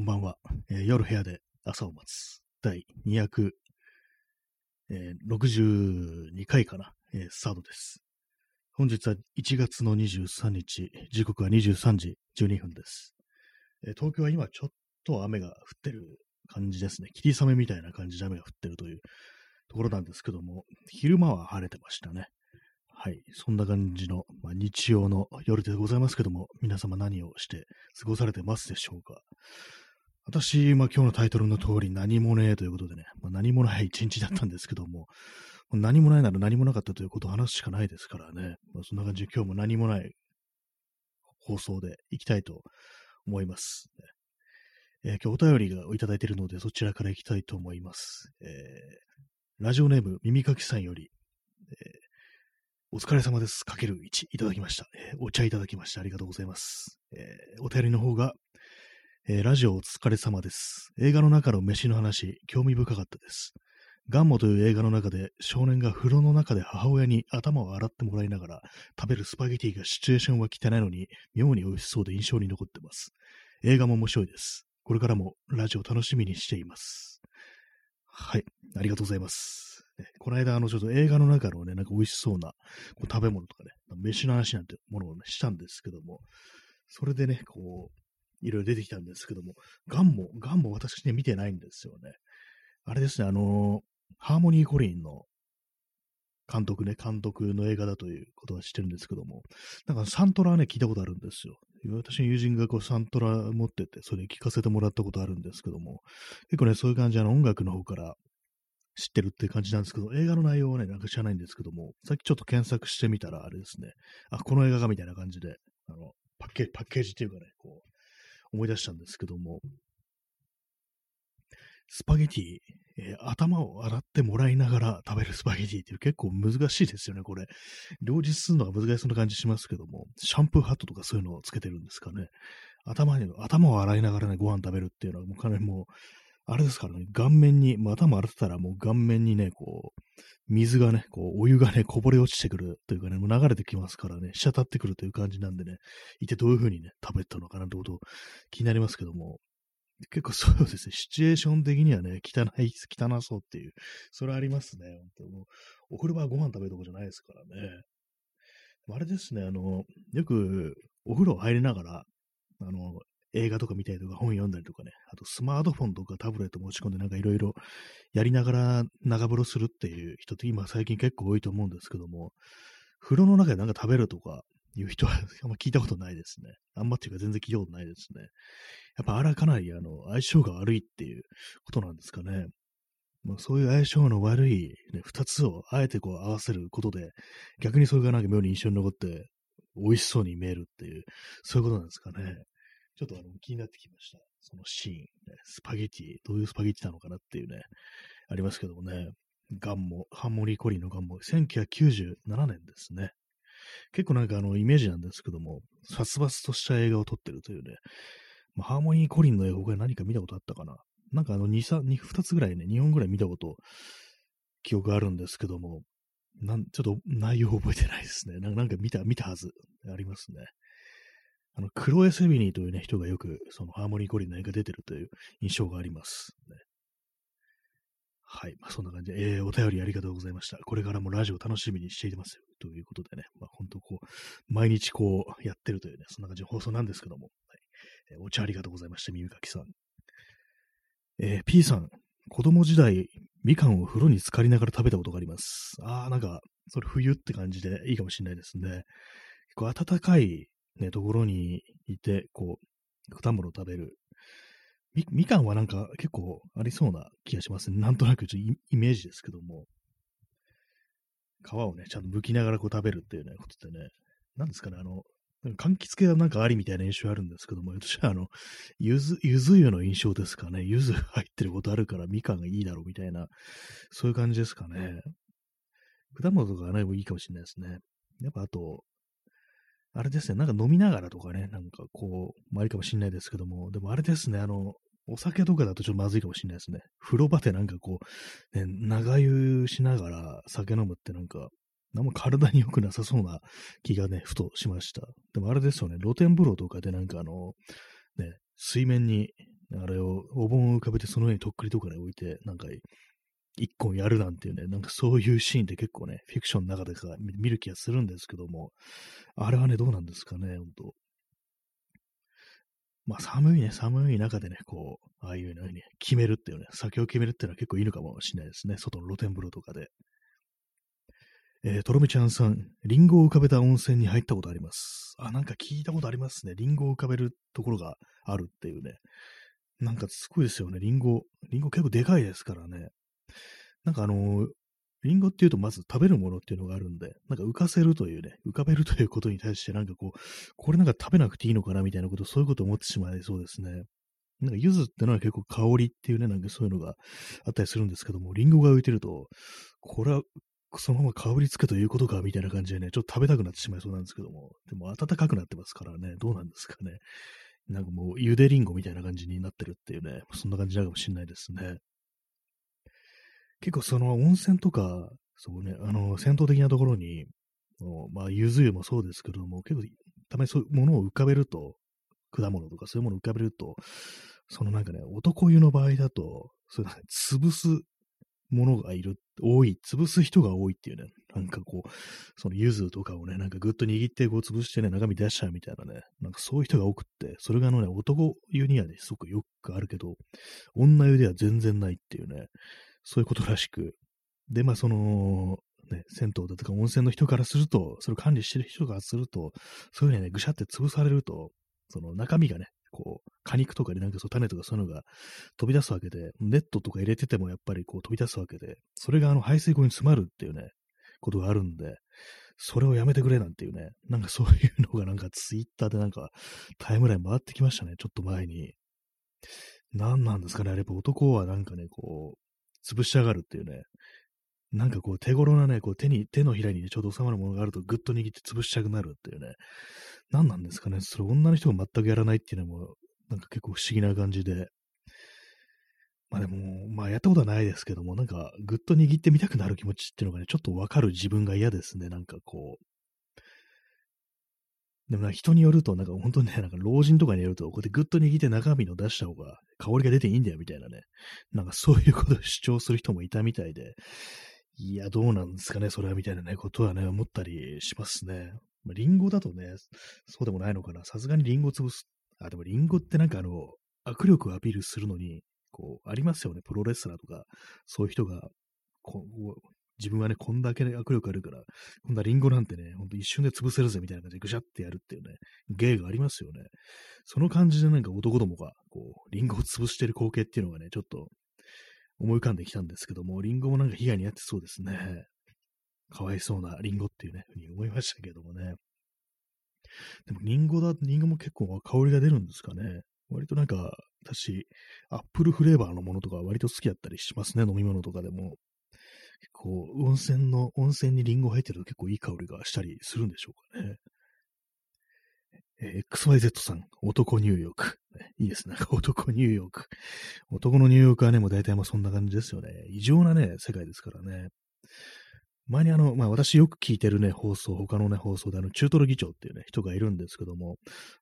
こんばんは、えー夜部屋で朝を待つ第262回かな、えースタートです。本日は1月の23日、時刻は23時12分です。えー東京は今ちょっと雨が降ってる感じですね。霧雨みたいな感じで雨が降ってるというところなんですけども、昼間は晴れてましたね。はい。そんな感じの、まあ、日曜の夜でございますけども、皆様何をして過ごされてますでしょうか？私、まあ、今日のタイトルの通り何もねえということでね、まあ、何もない一日だったんですけども、何もないなら何もなかったということを話すしかないですからね、まあ、そんな感じで今日も何もない放送でいきたいと思います。えー今日お便りがいただいているので、そちらからいきたいと思います。えーラジオネーム、耳かきさんより、えーお疲れ様です。かける1いただきました、えーお茶いただきましてありがとうございます。えーお便りの方が、えーラジオお疲れ様です。映画の中の飯の話、興味深かったです。ガンモという映画の中で少年が風呂の中で母親に頭を洗ってもらいながら食べるスパゲティがシチュエーションは汚いのに妙に美味しそうで印象に残ってます。映画も面白いです。これからもラジオ楽しみにしています。はい。ありがとうございます。ねこの間、あの、ちょっと映画の中のね、なんか美味しそうなこう食べ物とかね、飯の話なんてものをね、したんですけども、それでね、こう、いろいろ出てきたんですけども、ガンも、ガンも私ね、見てないんですよね。あれですね、あのハーモニー・コリンの監督ね、監督の映画だということは知ってるんですけども、なんかサントラはね、聞いたことあるんですよ。私の友人がこうサントラ持ってて、それ聞かせてもらったことあるんですけども、結構ね、そういう感じであの音楽の方から知ってるっていう感じなんですけど、映画の内容はね、なんか知らないんですけども、さっきちょっと検索してみたら、あれですね、あ、この映画がみたいな感じで、あの、パッケージ、パッケージっていうかね、こう、思い出したんですけども、スパゲティ、えー頭を洗ってもらいながら食べるスパゲティっていう結構難しいですよね、これ。両立するのは難しそうな感じしますけども、シャンプーハットとかそういうのをつけてるんですかね。頭に、頭を洗いながらね、ご飯食べるっていうのは、もうかなりもう、あれですからね、顔面に、まあ、頭洗ってたらもう顔面にね、こう、水がね、こう、お湯がね、こぼれ落ちてくるというかね、もう流れてきますからね、滴ってくるという感じなんでね、一体どういう風にね、食べたのかなってこと気になりますけども、結構そうですね、シチュエーション的にはね、汚い、汚そうっていう、それありますね、本当もうお風呂場はご飯食べるとこじゃないですからね。あれですね、あの、よくお風呂入りながら、あの、映画とか見たりとか本読んだりとかね、あとスマートフォンとかタブレット持ち込んでなんかいろいろやりながら長風呂するっていう人って今最近結構多いと思うんですけども、風呂の中でなんか食べるとかいう人は あんま聞いたことないですね。あんまっていうか全然聞いたことないですね。やっぱあれはかなりあの相性が悪いっていうことなんですかね。まあ、そういう相性の悪い、ね、二つをあえてこう合わせることで、逆にそれがなんか妙に印象に残って、美味しそうに見えるっていう、そういうことなんですかね。ちょっとあの気になってきました。そのシーン、ね、スパゲティ、どういうスパゲティなのかなっていうね、ありますけどもね。ガンモ、ハンモリー・コリーのガンモ、1997年ですね。結構なんかあのイメージなんですけども、殺伐とした映画を撮ってるというね、まあ、ハーモニー・コリンの映画、僕は何か見たことあったかな。なんかあの2、3、2、2つぐらいね、2本ぐらい見たこと、記憶あるんですけども、なん、ちょっと内容覚えてないですね。なんか見た、見たはず、ありますね。あの、クロエ・セビニーというね、人がよく、そのハーモニー・コリンの映画出てるという印象があります、ね。はい。まあ、そんな感じで、えー、お便りありがとうございました。これからもラジオ楽しみにしていてますよ。ということでね、まあ、本当こう、毎日こう、やってるというね、そんな感じの放送なんですけども、はいえーお茶ありがとうございました。耳かきさん。えー P さん、子供時代、みかんを風呂に浸かりながら食べたことがあります。ああ、なんか、それ冬って感じでいいかもしれないですね。結構暖かい、ね、ところにいて、こう、果物を食べる。み、みかんはなんか結構ありそうな気がしますね。なんとなくちょっとイメージですけども。皮をね、ちゃんと剥きながらこう食べるっていうね、ことってね、なんですかね、あの、柑橘系はなんかありみたいな印象あるんですけども、私はあの、ゆず、ゆず湯の印象ですかね。ゆず入ってることあるからみかんがいいだろうみたいな、そういう感じですかね。果物とかはないもいいかもしれないですね。やっぱあと、あれですね、なんか飲みながらとかね、なんかこう、まあいいかもしれないですけども、でもあれですね、あの、お酒とかだとちょっとまずいかもしれないですね。風呂場でなんかこう、ね、長湯しながら酒飲むってなんか、あんま体に良くなさそうな 気がね、ふとしました。でもあれですよね、露天風呂とかでなんかあの、ね、水面にあれをお盆を浮かべてその上にとっくりとかね置いて、なんか一個やるなんていうね、なんかそういうシーンって結構ね、フィクションの中でか見る気がするんですけども、あれはね、どうなんですかね、ほんと。まあ寒いね、寒い中でね、こう、ああいうのに、決めるっていうね、酒を決めるっていうのは結構いいのかもしれないですね。外の露天風呂とかで。えー、とろみちゃんさん、リンゴを浮かべた温泉に入ったことあります。あ、なんか聞いたことありますね。リンゴを浮かべるところがあるっていうね。なんかすごいですよね。リンゴ。リンゴ結構でかいですからね。なんかあの、リンゴっていうとまず食べるものっていうのがあるんで、なんか浮かせるというね、浮かべるということに対してなんかこう、これなんか食べなくていいのかなみたいなこと、そういうこと思ってしまいそうですね。なんか柚子ってのは結構香りっていうね、なんかそういうのがあったりするんですけども、リンゴが浮いてると、これはそのまま香りつくということか、みたいな感じでね、ちょっと食べたくなってしまいそうなんですけども、でも暖かくなってますからね、どうなんですかね。なんかもう、ゆでりんごみたいな感じになってるっていうね、そんな感じなのかもしれないですね。結構その温泉とか、そうね、あの、戦闘的なところに、まあ、ゆず湯もそうですけども、結構、たまにそういうものを浮かべると、果物とかそういうものを浮かべると、そのなんかね、男湯の場合だと、そういう潰すものがいる、多い、潰す人が多いっていうね、なんかこう、その柚子とかをね、なんかぐっと握ってこう潰してね、中身出しちゃうみたいなね、なんかそういう人が多くって、それがあのね、男湯にはね、すごくよくあるけど、女湯では全然ないっていうね、そういうことらしく、で、まあその、ね、銭湯だとか温泉の人からすると、それを管理してる人からすると、そういうふうにね、ぐしゃって潰されると、その中身がね、こう、果肉とかになんかそう種とかそういうのが飛び出すわけで、ネットとか入れててもやっぱりこう飛び出すわけで、それがあの排水溝に詰まるっていうね、ことがあるんで、それをやめてくれなんていうね、なんかそういうのがなんかツイッターでなんかタイムライン回ってきましたね、ちょっと前に。何なんですかね、あれやっぱ男はなんかね、こう、潰し上がるっていうね、なんかこう手頃なね、こう手に、手のひらに、ね、ちょうど収まるものがあるとぐっと握って潰したくなるっていうね。何なんですかね。それ女の人が全くやらないっていうのも、なんか結構不思議な感じで。まあでも、まあやったことはないですけども、なんかぐっと握ってみたくなる気持ちっていうのがね、ちょっとわかる自分が嫌ですね。なんかこう。でも人によると、なんか本当にね、なんか老人とかによると、こうやってぐっと握って中身の出した方が香りが出ていいんだよみたいなね。なんかそういうことを主張する人もいたみたいで、いや、どうなんですかね、それはみたいなね、ことはね、思ったりしますね。まあ、リンゴだとね、そうでもないのかな。さすがにリンゴ潰す。あ、でもリンゴってなんかあの、握力をアピールするのに、こう、ありますよね。プロレスラーとか、そういう人が、こう、自分はね、こんだけ握力あるから、こんなリンゴなんてね、ほんと一瞬で潰せるぜみたいな感じでぐしゃってやるっていうね、芸がありますよね。その感じでなんか男どもが、こう、リンゴを潰してる光景っていうのがね、ちょっと思い浮かんできたんですけども、リンゴもなんか被害に遭ってそうですね。かわいそうなリンゴっていうね、ふうに思いましたけどもね。でもリンゴだ、リンゴも結構香りが出るんですかね。割となんか、私、アップルフレーバーのものとか割と好きだったりしますね、飲み物とかでも。結構、温泉の、温泉にリンゴ入ってると結構いい香りがしたりするんでしょうかね。え、XYZ さん、男入浴。いいですね。男入浴。男の入浴はね、もう大体もうそんな感じですよね。異常なね、世界ですからね。前にあの、まあ私よく聞いてるね、放送、他のね、放送であの、中トロ議長っていうね、人がいるんですけども、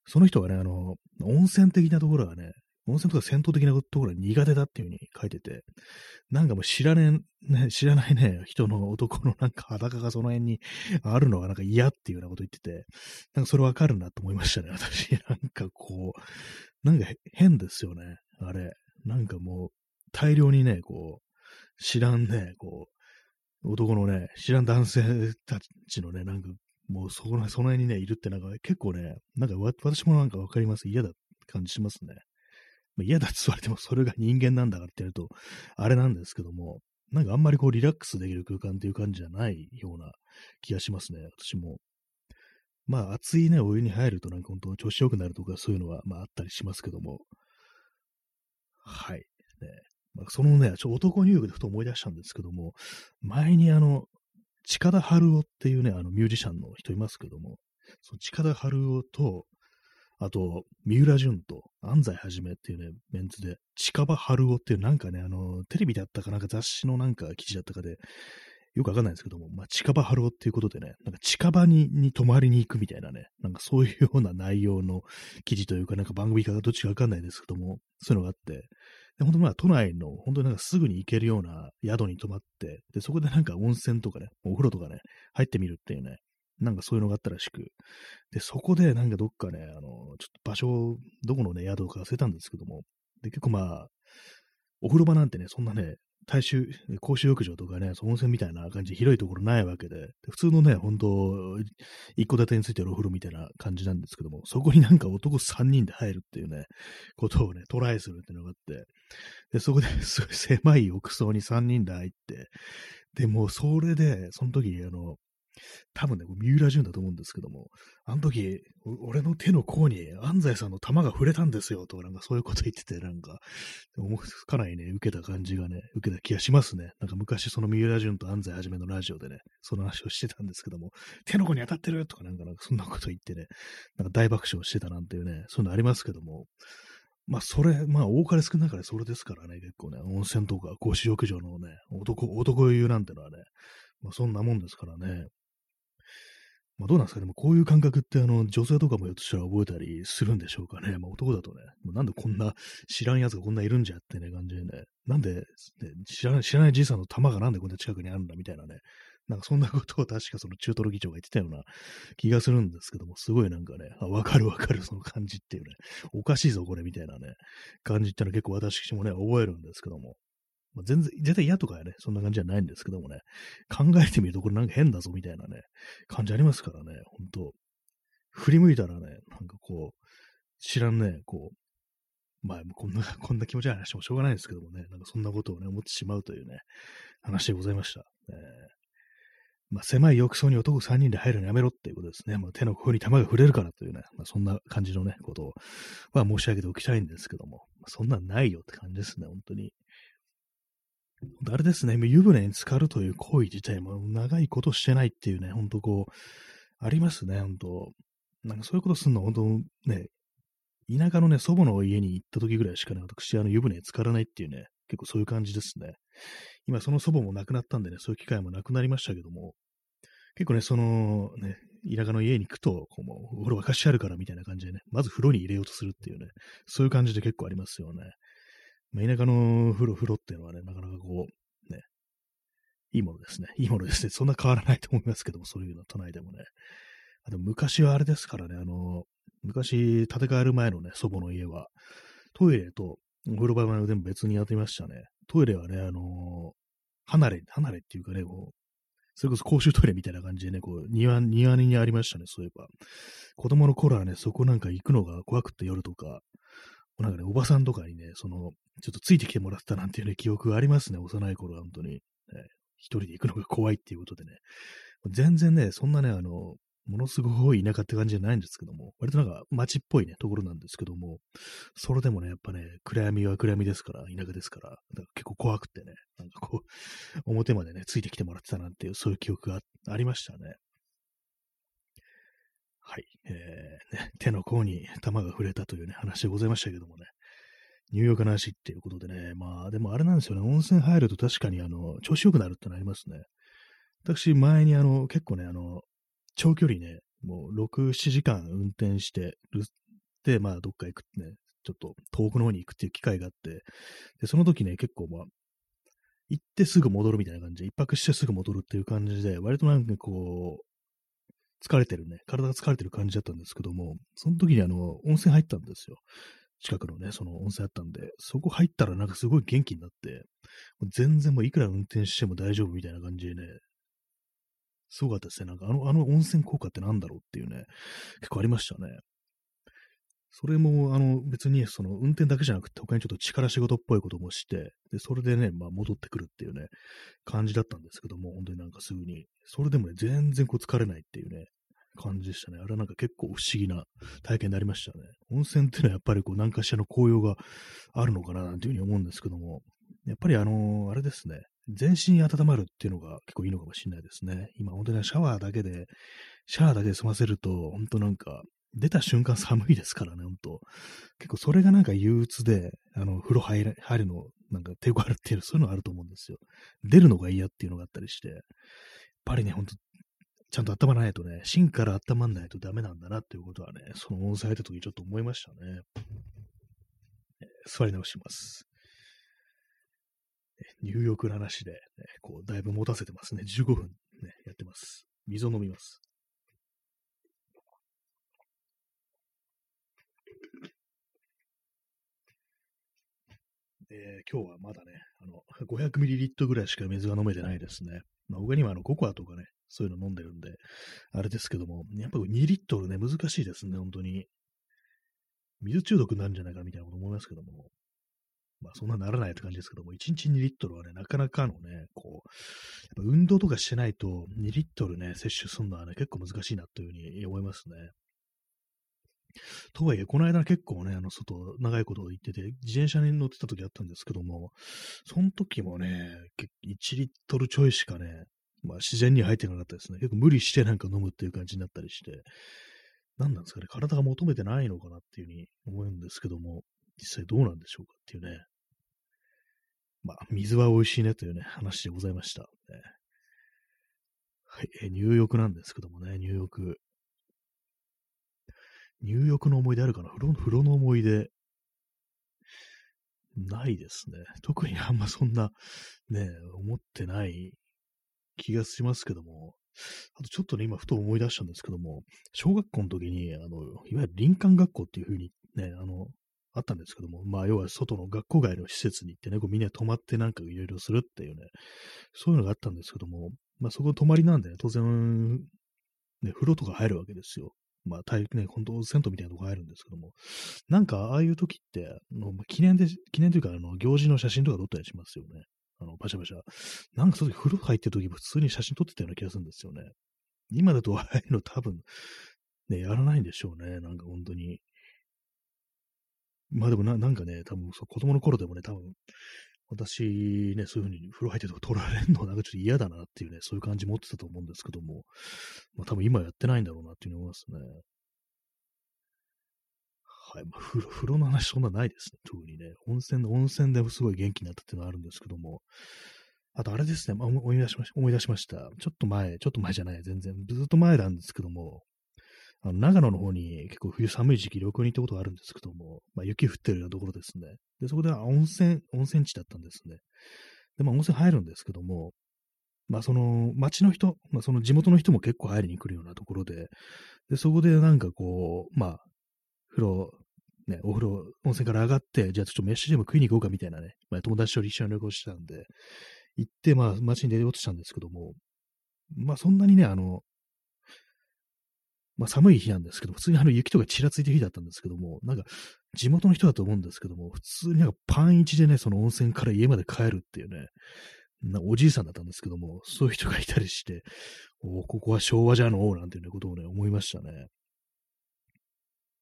その人がね、あの、温泉的なところがね、温泉とか戦闘的なところが苦手だっていう風に書いてて、なんかもう知らね、ね、知らないね、人の男のなんか裸がその辺にあるのがなんか嫌っていうようなこと言ってて、なんかそれわかるなと思いましたね、私。なんかこう、なんか変ですよね、あれ。なんかもう、大量にね、こう、知らんね、こう、男のね、知らん男性たちのね、なんか、もうそこの、その辺にね、いるってなんか結構ね、なんか私もなんかわかります。嫌だ感じしますね。ま、嫌だって言われてもそれが人間なんだからってやると、あれなんですけども、なんかあんまりこうリラックスできる空間っていう感じじゃないような気がしますね、私も。まあ熱いね、お湯に入るとなんか本当調子良くなるとかそういうのはまああったりしますけども。はい。ね。まあ、そのね、ちょ男入浴でふと思い出したんですけども、前にあの、近田春夫っていうね、あのミュージシャンの人いますけども、その近田春夫と、あと、みうらじゅんと安西はじめっていうね、メンツで、近場春夫っていうなんかね、あの、テレビだったかなんか雑誌のなんか記事だったかで、よくわかんないんですけども、まあ、近場春夫っていうことでね、なんか近場にに泊まりに行くみたいなね、なんかそういうような内容の記事というか、なんか番組かどっちかわかんないですけども、そういうのがあって、で、本当まあ都内の本当になんかすぐに行けるような宿に泊まって、で、そこでなんか温泉とかね、お風呂とかね、入ってみるっていうね、なんかそういうのがあったらしく、で、そこでなんかどっかね、あの、ちょっと場所、どこのね、宿か忘れたんですけども、で、結構まあ、お風呂場なんてね、そんなね、大衆、公衆浴場とかね、温泉みたいな感じ広いところないわけで、で普通のね、本当一戸建てについてるお風呂みたいな感じなんですけども、そこになんか男3人で入るっていうね、ことをね、トライするっていうのがあって、で、そこですごい狭い浴槽に3人で入って、で、もうそれで、その時、あの、多分ね、三浦淳だと思うんですけども、あの時、俺の手の甲に安西さんの玉が触れたんですよ、とか、なんかそういうこと言ってて、なんか、かなりね、受けた感じがね、受けた気がしますね。なんか昔、その三浦淳と安西はじめのラジオでね、その話をしてたんですけども、手の甲に当たってるとか、なんか、なんかそんなこと言ってね、なんか大爆笑してたなんていうね、そういうのありますけども、まあ、それ、まあ、多かれ少なかれそれですからね、結構ね、温泉とか公衆浴場のね、男、男湯なんてのはね、まあ、そんなもんですからね。まあ、どうなんですかね、もこういう感覚ってあの女性とかもひょっとしたら覚えたりするんでしょうかね。まあ、男だとね、もうなんでこんな知らん奴がこんないるんじゃってね、感じでね、なんで、ね、知らない、知らないじいさんの玉がなんでこんな近くにあるんだみたいなね、なんかそんなことを確かその中トロ議長が言ってたような気がするんですけども、すごいなんかね、あ、わかるわかるその感じっていうね、おかしいぞこれみたいなね、感じってのは結構私もね、覚えるんですけども、まあ、全然、絶対嫌とかやね、そんな感じじゃないんですけどもね、考えてみるとこれなんか変だぞみたいなね、感じありますからね、ほんと。振り向いたらね、なんかこう、知らんね、こう、まあ、こんな、こんな気持ち悪い話もしょうがないですけどもね、なんかそんなことをね、思ってしまうというね、話でございました。えーまあ、狭い浴槽に男3人で入るのやめろっていうことですね。まあ、手の甲に玉が触れるからというね、まあ、そんな感じのね、ことは申し上げておきたいんですけども、まあ、そんなんないよって感じですね、本当に。あれですね、湯船に浸かるという行為自体も長いことしてないっていうね、ほんとこう、ありますね、ほんと。なんかそういうことすんの、ほんとね、田舎のね、祖母の家に行った時ぐらいしかね、私、あの湯船に浸からないっていうね、結構そういう感じですね。今、その祖母も亡くなったんでね、そういう機会もなくなりましたけども、結構ね、そのね、田舎の家に行くと、こうもうお風呂沸かしてあるからみたいな感じでね、まず風呂に入れようとするっていうね、そういう感じで結構ありますよね。まあ、田舎の風呂、風呂っていうのはね、なかなかこう、ね、いいものですね。いいものですね。そんな変わらないと思いますけども、そういうの都内でもね。あでも昔はあれですからね、あの、昔建て替える前のね、祖母の家は、トイレとお風呂場まで全部別にやってましたね。トイレはね、あの離れ、離れっていうかね、こう、それこそ公衆トイレみたいな感じでね、こう、庭、庭にありましたね、そういえば。子供の頃はね、そこなんか行くのが怖くて夜とか、なんかね、おばさんとかにね、その、ちょっとついてきてもらったなんていうね、記憶がありますね、幼い頃は本当に。ね、一人で行くのが怖いっていうことでね。全然ね、そんなね、あの、ものすごい田舎って感じじゃないんですけども、割となんか街っぽいね、ところなんですけども、それでもね、やっぱね、暗闇は暗闇ですから、田舎ですから、から結構怖くてね、なんかこう、表までね、ついてきてもらってたなんていう、そういう記憶がありましたね。はい。えー、ね、手の甲に玉が触れたというね、話でございましたけどもね。ニューヨークの話っていうことでね、まあ、でもあれなんですよね、温泉入ると確かにあの、調子良くなるってなりますね。私、前にあの、結構ね、あの、長距離ね、もう6、7時間運転してる、で、まあ、どっか行くってね、ちょっと遠くの方に行くっていう機会があって、で、その時ね、結構まあ、行ってすぐ戻るみたいな感じで、一泊してすぐ戻るっていう感じで、割となんかこう、疲れてるね、体が疲れてる感じだったんですけども、その時にあの、温泉入ったんですよ。近くのね、その温泉あったんで、そこ入ったらなんかすごい元気になって、全然もういくら運転しても大丈夫みたいな感じでね、すごかったですね。なんかあの、あの温泉効果って何だろうっていうね、結構ありましたね。それも、あの、別に、その、運転だけじゃなくて、他にちょっと力仕事っぽいこともして、で、それでね、まあ、戻ってくるっていうね、感じだったんですけども、本当になんかすぐに。それでもね、全然こう疲れないっていうね、感じでしたね。あれはなんか結構不思議な体験になりましたね。温泉っていうのはやっぱりこう、何かしらの紅葉があるのかな、なんていうふうに思うんですけども、やっぱりあのー、あれですね、全身温まるっていうのが結構いいのかもしれないですね。今本当にシャワーだけで、シャワーだけで済ませると、本当なんか、出た瞬間寒いですからね、ほんと。結構それがなんか憂鬱で、あの、風呂入るのなんか抵抗あるっていう、そういうのあると思うんですよ。出るのが嫌っていうのがあったりして、やっぱりね、ほんと、ちゃんと温まらないとね、芯から温まらないとダメなんだなっていうことはね、その音声入った時ちょっと思いましたね。座り直します。入浴の話で、ね、こう、だいぶ持たせてますね。15分ね、やってます。水を飲みます。えー、今日はまだね、あの、500ml ぐらいしか水が飲めてないですね。まあ、他にはあの、ココアとかね、そういうの飲んでるんで、あれですけども、やっぱ2リットルね、難しいですね、本当に。水中毒なんじゃないかみたいなこと思いますけども。まあ、そんなならないって感じですけども、1日2リットルはね、なかなかのね、こう、やっぱ運動とかしてないと、2リットルね、摂取するのはね、結構難しいなというふうに思いますね。とはいえ、この間結構ね、あの、外、長いこと行ってて、自転車に乗ってた時あったんですけども、その時もね、1リットルちょいしかね、まあ自然に入ってなかったですね。結構無理してなんか飲むっていう感じになったりして、何なんですかね、体が求めてないのかなっていうふうに思うんですけども、実際どうなんでしょうかっていうね。まあ、水は美味しいねというね、話でございました。ね、はい、え入浴なんですけどもね、入浴。入浴の思い出あるかな？風呂風呂の思い出。ないですね。特にあんまそんな、ね、思ってない気がしますけども。あとちょっとね、今ふと思い出したんですけども、小学校の時に、あの、いわゆる林間学校っていう風にね、あの、あったんですけども、まあ、要は外の学校外の施設に行ってね、こうみんな泊まってなんかいろいろするっていうね、そういうのがあったんですけども、まあ、そこ泊まりなんでね、当然、ね、風呂とか入るわけですよ。まあ、体育ね、本当銭湯みたいなとこ入るんですけども、なんか、ああいう時って、の記念で、記念というか、あの、行事の写真とか撮ったりしますよね。あの、パシャパシャ。なんか、その時風呂入ってる時普通に写真撮ってたような気がするんですよね。今だとああいうの多分、ね、やらないんでしょうね。なんか本当に。まあでもな、なんかね、多分子供の頃でもね、多分、私ね、そういうふうに風呂入ってるとこ取られるのなんかちょっと嫌だなっていうね、そういう感じ持ってたと思うんですけども、まあ多分今やってないんだろうなっていうふうに思いますね。はい。まあ、風呂、風呂の話そんなないですね。特にね。温泉、温泉ですごい元気になったっていうのはあるんですけども。あとあれですね。まあ、思い出しました。思い出しました。ちょっと前、ちょっと前じゃない。全然。ずっと前なんですけども。あの長野の方に結構冬寒い時期旅行に行ったことがあるんですけども、まあ、雪降ってるようなところですね。で、そこで温泉、温泉地だったんですね。で、まあ温泉入るんですけども、まあその町の人、まあその地元の人も結構入りに来るようなところで、で、そこでなんかこう、まあ、風呂、ね、お風呂、温泉から上がって、じゃあちょっと飯でも食いに行こうかみたいなね、まあ友達と一緒に旅行してたんで、行って、まあ街に出ようとしたんですけども、まあそんなにね、あの、まあ寒い日なんですけど、普通にあの雪とかちらついてる日だったんですけども、なんか地元の人だと思うんですけども、普通になんかパン一でね、その温泉から家まで帰るっていうね、なおじいさんだったんですけども、そういう人がいたりして、おここは昭和じゃのうなんていうね、ことをね、思いましたね。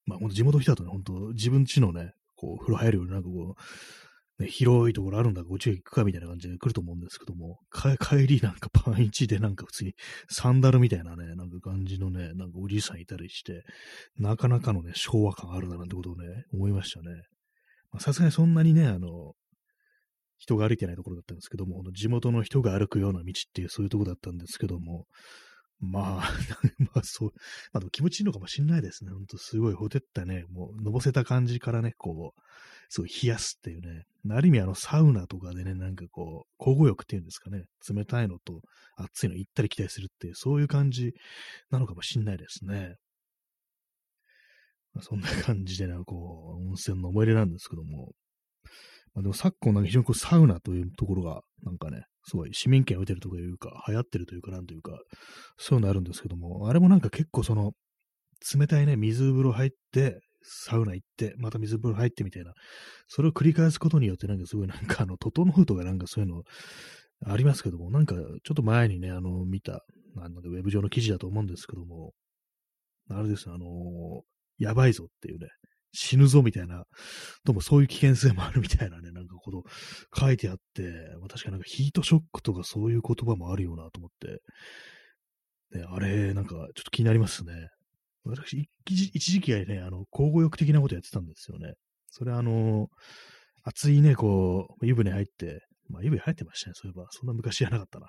まあ、ほんと地元の人だとね、ほんと自分家のね、こう、風呂入るようになんかこう、ね、広いところあるんだから、こっち行くかみたいな感じで来ると思うんですけども、帰りなんかパン1でなんか普通にサンダルみたいなね、なんか感じのね、なんかおじいさんいたりして、なかなかのね、昭和感あるななんてことをね、思いましたね。さすがにそんなにね、あの、人が歩いてないところだったんですけども、地元の人が歩くような道っていうそういうとこだったんですけども、まあ、まあそう、まあ気持ちいいのかもしんないですね。ほんとすごいほてったね、もう、のぼせた感じからね、こう、すごい冷やすっていうね。ある意味あのサウナとかでね、なんかこう、交互浴っていうんですかね。冷たいのと熱いの行ったり来たりするっていう、そういう感じなのかもしんないですね。まあ、そんな感じでね、こう、温泉の思い出なんですけども。まあ、でも昨今なんか非常にこうサウナというところが、なんかね、すごい市民権を得てるというか、流行ってるというか、なんというか、そういうのあるんですけども、あれもなんか結構その、冷たいね、水風呂入って、サウナ行って、また水風呂入ってみたいな、それを繰り返すことによって、なんかすごいなんかあの、整うとかなんかそういうのありますけども、なんかちょっと前にね、あの、見た、なんウェブ上の記事だと思うんですけども、あれです、あのやばいぞっていうね、死ぬぞみたいな、どうもそういう危険性もあるみたいなね、なんかこと書いてあって、確かなんかヒートショックとかそういう言葉もあるよなと思って、ね、あれ、なんかちょっと気になりますね。私、一時期はね、あの、交互浴的なことやってたんですよね。それあの、熱いね、こう、湯船入って、まあ湯船入ってましたね、そういえば。そんな昔じゃなかったな。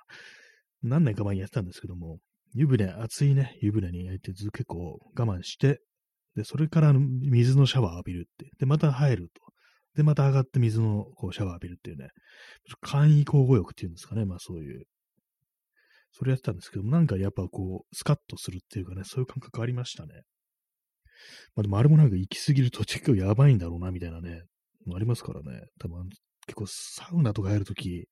何年か前にやってたんですけども、湯船、熱いね、湯船に入ってずっと結構我慢して、で、それから水のシャワー浴びるって。で、また入ると。で、また上がって水のこうシャワー浴びるっていうね。簡易交互浴っていうんですかね。まあそういう。それやってたんですけども、なんかやっぱこう、スカッとするっていうかね、そういう感覚ありましたね。まあでもあれもなんか行き過ぎると結構やばいんだろうな、みたいなね、ありますからね。多分結構サウナとかやるとき、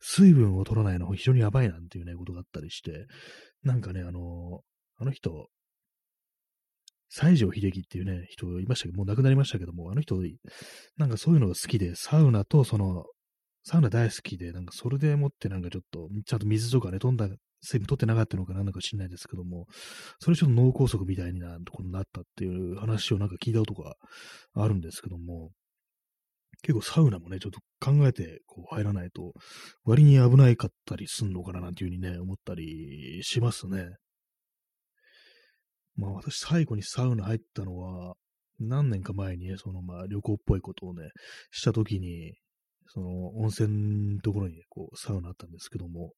水分を取らないの非常にやばいなんていうね、ことがあったりして、なんかね、あの、あの人、西城秀樹っていうね、人いましたけど、もう亡くなりましたけども、あの人、なんかそういうのが好きで、サウナとその、サウナ大好きで、なんかそれでもってなんかちょっと、ちゃんと水とかね、飛んだ水分取ってなかったのかなんだか知んないですけども、それちょっと脳梗塞みたいになことになったっていう話をなんか聞いたことがあるんですけども、結構サウナもね、ちょっと考えてこう入らないと、割に危ないかったりすんのかななんていうふうにね、思ったりしますね。まあ私最後にサウナ入ったのは、何年か前にね、そのまあ旅行っぽいことをね、したときに、その温泉のところにね、こうサウナあったんですけども、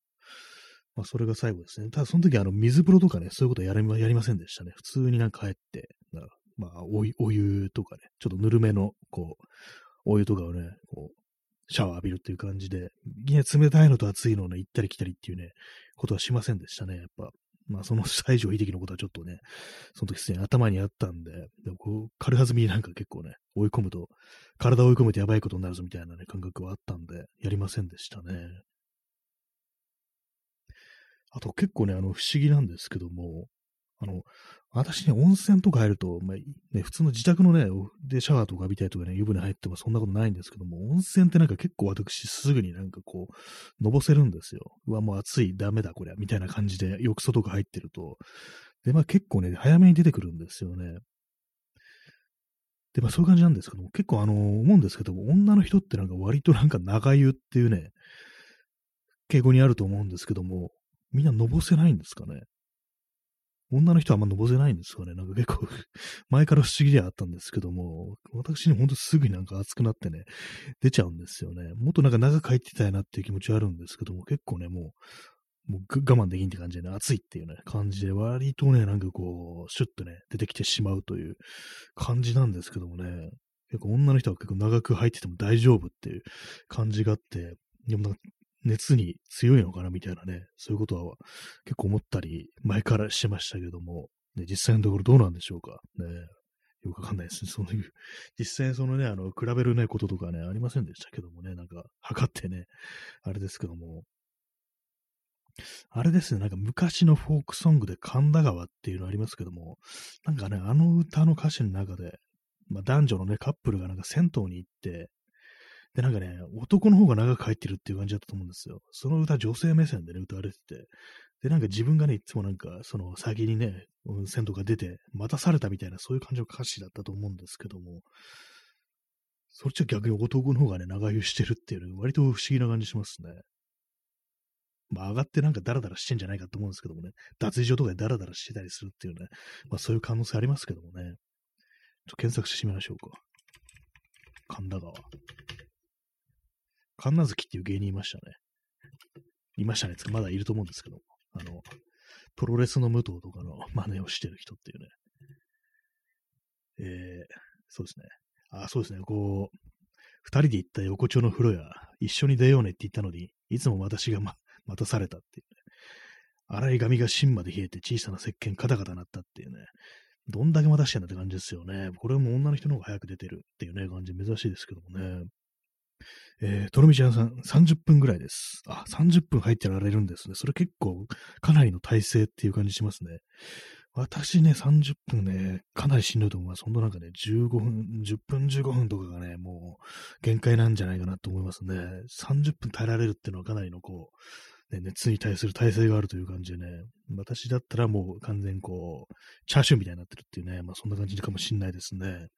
まあそれが最後ですね。ただその時あの水風呂とかね、そういうことややりませんでしたね。普通になんか入って、まあおお湯とかね、ちょっとぬるめの、こう、お湯とかをね、こう、シャワー浴びるっていう感じで、冷たいのと熱いのをね、行ったり来たりっていうね、ことはしませんでしたね、やっぱ。まあ、その 西城秀樹のことはちょっとね、その時すでに頭にあったんで、でもこう、軽はずみになんか結構ね、追い込むと、体を追い込むとやばいことになるぞみたいなね、感覚はあったんで、やりませんでしたね。あと結構ね、あの、不思議なんですけども、あの、私ね、温泉とか入ると、まあ、ね、普通の自宅のね、でシャワーとか浴びたいとかね、湯船入ってもそんなことないんですけども、温泉ってなんか結構私すぐになんかこう、のぼせるんですよ。うわ、もう暑い、ダメだこりゃ、みたいな感じで浴槽とか入ってると。で、まあ結構ね、早めに出てくるんですよね。で、まあそういう感じなんですけども、結構あの、思うんですけども、女の人ってなんか割となんか長湯っていうね、傾向にあると思うんですけども、みんなのぼせないんですかね？女の人はあんま登せないんですよね。なんか結構 前から不思議ではあったんですけども、私にほんとすぐになんか熱くなってね、出ちゃうんですよね。もっとなんか長く入ってたいなっていう気持ちはあるんですけども、結構ね、もう、もう我慢できんって感じでね、暑いっていうね、感じで、割とね、なんかこう、シュッとね、出てきてしまうという感じなんですけどもね、結構女の人は結構長く入ってても大丈夫っていう感じがあって、でもなんか熱に強いのかなみたいなね、そういうことは結構思ったり、前からしてましたけども、ね、実際のところどうなんでしょうか。ね、よくわかんないですね。そういう、実際そのね、あの、比べるね、こととかね、ありませんでしたけどもね、なんか、測ってね、あれですけども、あれですね、なんか昔のフォークソングで神田川っていうのありますけども、なんかね、あの歌の歌詞の中で、まあ、男女のね、カップルがなんか銭湯に行って、で、なんかね、男の方が長く入ってるっていう感じだったと思うんですよ。その歌、女性目線でね、歌われてて。で、なんか自分がね、いつもなんか、その先にね、線とか出て、待たされたみたいな、そういう感じの歌詞だったと思うんですけども、そっちは逆に男の方がね、長湯してるっていう、ね、割と不思議な感じしますね。まあ上がってなんかダラダラしてんじゃないかと思うんですけどもね、脱衣所とかでダラダラしてたりするっていうね、まあそういう可能性ありますけどもね、ちょっと検索してみましょうか。神田川。神奈月っていう芸人いましたね。いましたね。まだいると思うんですけど、あの、プロレスの武藤とかの真似をしてる人っていうね。えー、そうですね。あ、そうですね。こう、二人で行った横丁の風呂屋、一緒に出ようねって言ったのに、いつも私が、ま、待たされたっていうね。洗い髪が芯まで冷えて小さな石鹸カタカタなったっていうね。どんだけ待たしてんだって感じですよね。これも女の人の方が早く出てるっていうね、感じ珍しいですけどもね。えー、とろみちゃんさん、30分ぐらいです。あ、30分入ってられるんですね。それ結構、かなりの体制っていう感じしますね。私ね、30分ね、かなりしんどいと思います。ほんとなんかね、15分、10分、15分とかがね、もう、限界なんじゃないかなと思いますね。30分耐えられるっていうのはかなりのこう、ね、熱に対する体制があるという感じでね、私だったらもう完全こう、チャーシューみたいになってるっていうね、まあそんな感じかもしんないですね。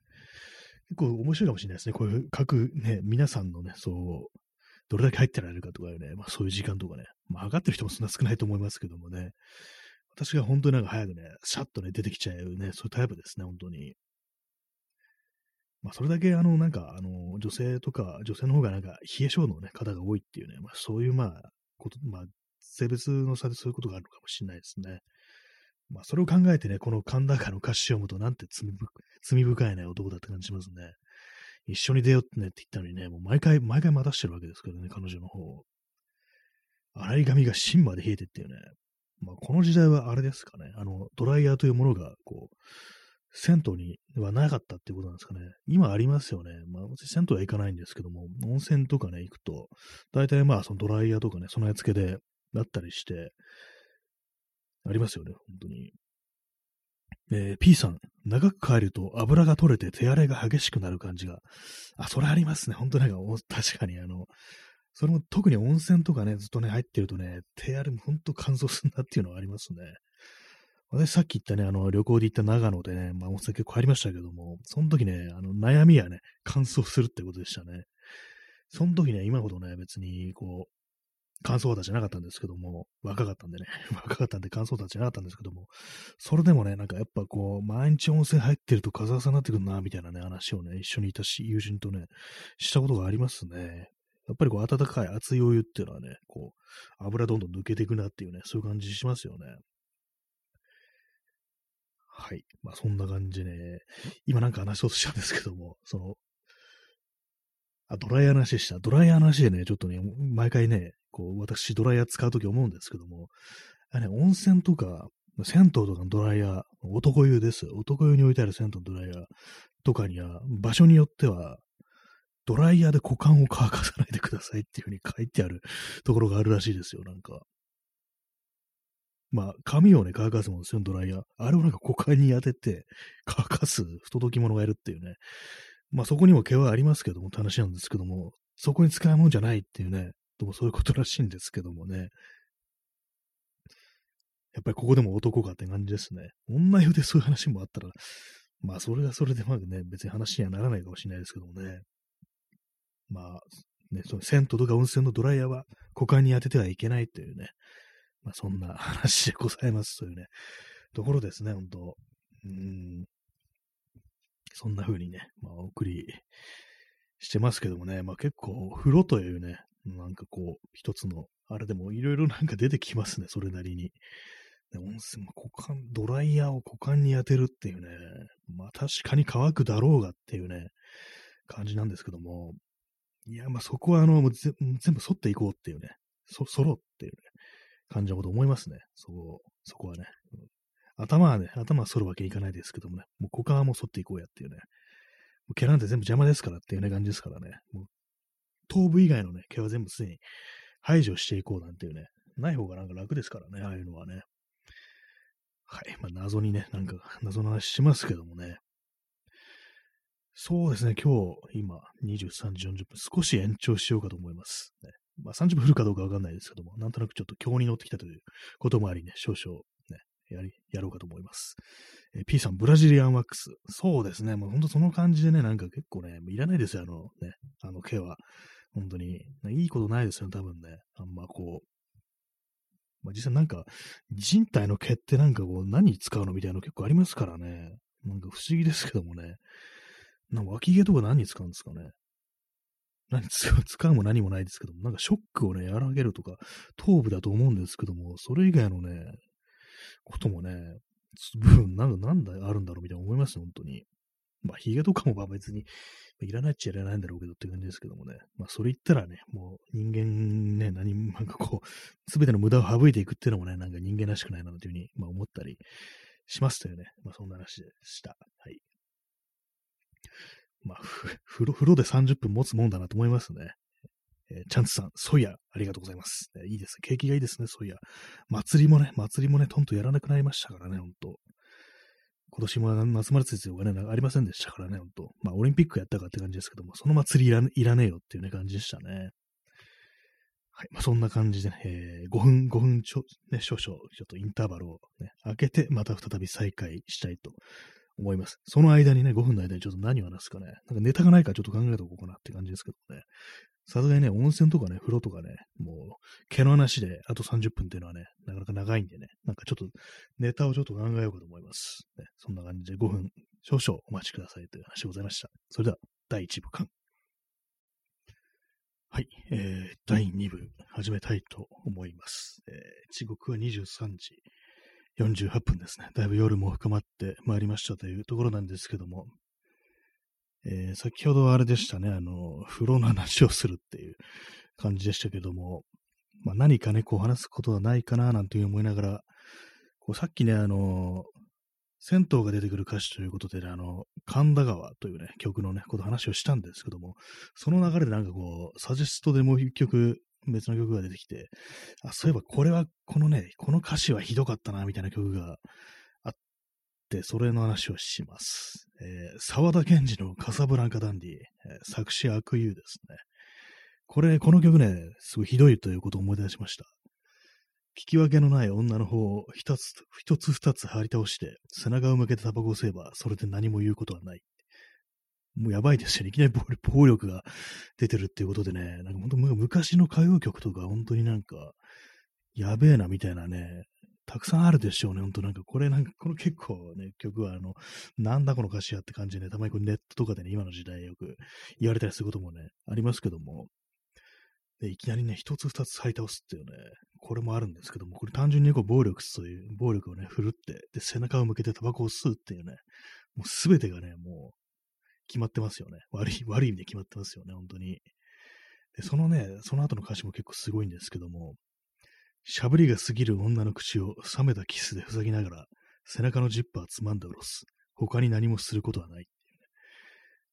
結構面白いかもしれないですね。こういう各ね、皆さんのね、そう、どれだけ入ってられるかとかね、まあそういう時間とかね、まあ上がってる人もそんな少ないと思いますけどもね、私が本当になんか早くね、シャッとね、出てきちゃうね、そういうタイプですね、本当に。まあ、それだけ、あの、なんか、あの、女性とか、女性の方がなんか、冷え性のね、方が多いっていうね、まあ、そういう、まあ、こと、まあ、性別の差でそういうことがあるのかもしれないですね。まあ、それを考えてね、この神田川の歌詞を読むと、なんて罪深いね、男だって感じしますね。一緒に出ようってねって言ったのにね、もう毎回、毎回待たしてるわけですからね、彼女の方を。洗い髪が芯まで冷えてっていうね。まあ、この時代はあれですかね、あの、ドライヤーというものが、こう、銭湯にはなかったってことなんですかね。今ありますよね。まあ、銭湯は行かないんですけども、温泉とかね、行くと、大体まあ、そのドライヤーとかね、備え付けで、だったりして、ありますよね、本当に。えー、P さん、長く帰ると油が取れて手荒れが激しくなる感じが。あ、それありますね。本当なんか、確かにあの、それも特に温泉とかね、ずっとね、入ってるとね、手荒れも本当乾燥するなっていうのはありますね。私さっき言ったね、あの、旅行で行った長野でね、まあ温泉結構入りましたけども、その時ね、あの、悩みはね、乾燥するってことでしたね。その時ね、今ほどね、別に、こう、乾燥肌じゃなかったんですけども、若かったんでね、若かったんで乾燥肌じゃなかったんですけども、それでもね、なんかやっぱこう、毎日温泉入ってると風さになってくるな、みたいなね、話をね、一緒にいたし、友人とね、したことがありますね。やっぱりこう、温かい熱いお湯っていうのはね、こう、油どんどん抜けていくなっていうね、そういう感じしますよね。はい。まあそんな感じね。今なんか話そうとしたんですけども、その、あ、ドライヤーの話でした。ドライヤーの話でね、ちょっとね、毎回ね、こう、私ドライヤー使うとき思うんですけども、あれね、温泉とか、銭湯とかのドライヤー、男湯です。男湯に置いてある銭湯のドライヤーとかには、場所によっては、ドライヤーで股間を乾かさないでくださいっていうふうに書いてある ところがあるらしいですよ、なんか。まあ、髪をね、乾かすもんですよ、ドライヤー。あれをなんか股間に当てて、乾かす不届き者がいるっていうね。まあ、そこにも毛はありますけども、って話なんですけども、そこに使うもんじゃないっていうね、どもそういうことらしいんですけどもね。やっぱりここでも男かって感じですね。女湯でそういう話もあったら、まあ、それはそれでまあね、別に話にはならないかもしれないですけどもね。まあ、ね、その銭湯とか温泉のドライヤーは股間に当ててはいけないというね、まあ、そんな話でございますというね、ところですね、本当うん。そんな風にね、まあ、お送りしてますけどもね、まあ結構、風呂というね、なんかこう、一つの、あれでもいろいろなんか出てきますね、それなりに。温泉、股間、ドライヤーを股間に当てるっていうね、まあ確かに乾くだろうがっていうね、感じなんですけども、いや、まあそこはあの、全部剃っていこうっていうね、そ、剃ろうっていうね、感じのこと思いますね。そう、そこはね。頭はね、頭は剃るわけいかないですけどもね、もう股間はもう剃っていこうやっていうね。もう毛なんて全部邪魔ですからっていうね感じですからね。もう頭部以外のね、毛は全部すでに排除していこうなんていうね、ない方がなんか楽ですからね、ああいうのはね。はい。まあ、謎にね、なんか、謎の話しますけどもね。そうですね、今日、今、23時40分、少し延長しようかと思います。ね、まあ、30分降るかどうかわかんないですけども、なんとなくちょっと今日に乗ってきたということもありね、少々ね、やり、やろうかと思います。えー、P さん、ブラジリアンワックス。そうですね、もうほんとその感じでね、なんか結構ね、いらないですよ、あのね、あの毛は。本当に。いいことないですよね、多分ね。あんまこう。まあ、実際なんか、人体の毛ってなんかこう、何に使うのみたいなの結構ありますからね。なんか不思議ですけどもね。なんか脇毛とか何に使うんですかね。何使う、使うも何もないですけども、なんかショックをね、和らげるとか、頭部だと思うんですけども、それ以外のね、こともね、部分、なんだ、なんだあるんだろうみたいな思います本当に。まあ、髭とかもまあ別に、いらないっちゃいらないんだろうけどっていう感じですけどもね。まあ、それ言ったらね、もう人間ね、何、なんかこう、すべての無駄を省いていくっていうのもね、なんか人間らしくないなというふうに、まあ、思ったりしますというね。まあ、そんな話でした。はい。まあ、風呂、風呂で30分持つもんだなと思いますね。えー、チャンツさん、ソイヤ、ありがとうございます。えいいです。景気がいいですね、ソイヤ。祭りもね、祭りもね、とんとやらなくなりましたからね、ほんと。今年も夏祭りがね、ありませんでしたからね、ほんと。まあ、オリンピックやったかって感じですけども、その祭りいらいらねえよっていうね、感じでしたね。はい。まあ、そんな感じで、ね、えー、5分、5分ちょ、ね、少々、ちょっとインターバルをね、開けて、また再び再開したいと思います。その間にね、5分の間にちょっと何を話すかね、なんかネタがないからちょっと考えておこうかなって感じですけどね。さすがにね、温泉とかね、風呂とかね、もう、毛の話であと30分っていうのはね、なかなか長いんでね、なんかちょっとネタをちょっと考えようかと思います。ね、そんな感じで5分少々お待ちくださいという話でございました。それでは、第1部間。はい、えー、第2部始めたいと思います。えー、時刻は23時48分ですね。だいぶ夜も深まってまいりましたというところなんですけども、えー、先ほどあれでしたね、あの、風呂の話をするっていう感じでしたけども、まあ、何かね、こう話すことはないかななんていう思いながら、こうさっきね、あの、銭湯が出てくる歌詞ということで、ね、あの、神田川というね、曲のね、こと話をしたんですけども、その流れでなんかこう、サジェストでもう一曲、別の曲が出てきて、あ、そういえばこれは、このね、この歌詞はひどかったな、みたいな曲があって、それの話をします。えー、沢田賢治のカサブランカダンディ、え、作詞悪友ですね。これ、この曲ね、すごいひどいということを思い出しました。聞き分けのない女の方を一つ、一つ二つ張り倒して、背中を向けてタバコを吸えば、それで何も言うことはない。もうやばいですよね。いきなり 暴力が出てるっていうことでね、なんか本当昔の歌謡曲とか本当になんか、やべえなみたいなね、たくさんあるでしょうね。本当なんかこれなんか、この結構ね、曲はあの、なんだこの歌詞やって感じでね、たまにこネットとかでね、今の時代よく言われたりすることもね、ありますけども、でいきなりね、一つ二つ張り倒すっていうね、これもあるんですけども、これ単純にこう暴力という、暴力をね、振るって、で、背中を向けてタバコを吸うっていうね、もうすべてがね、もう、決まってますよね。悪い、悪い意味で決まってますよね、本当に。で、そのね、その後の歌詞も結構すごいんですけども、しゃぶりが過ぎる女の口を冷めたキスで塞ぎながら、背中のジッパーつまんで下ろす。他に何もすることはない。い、ね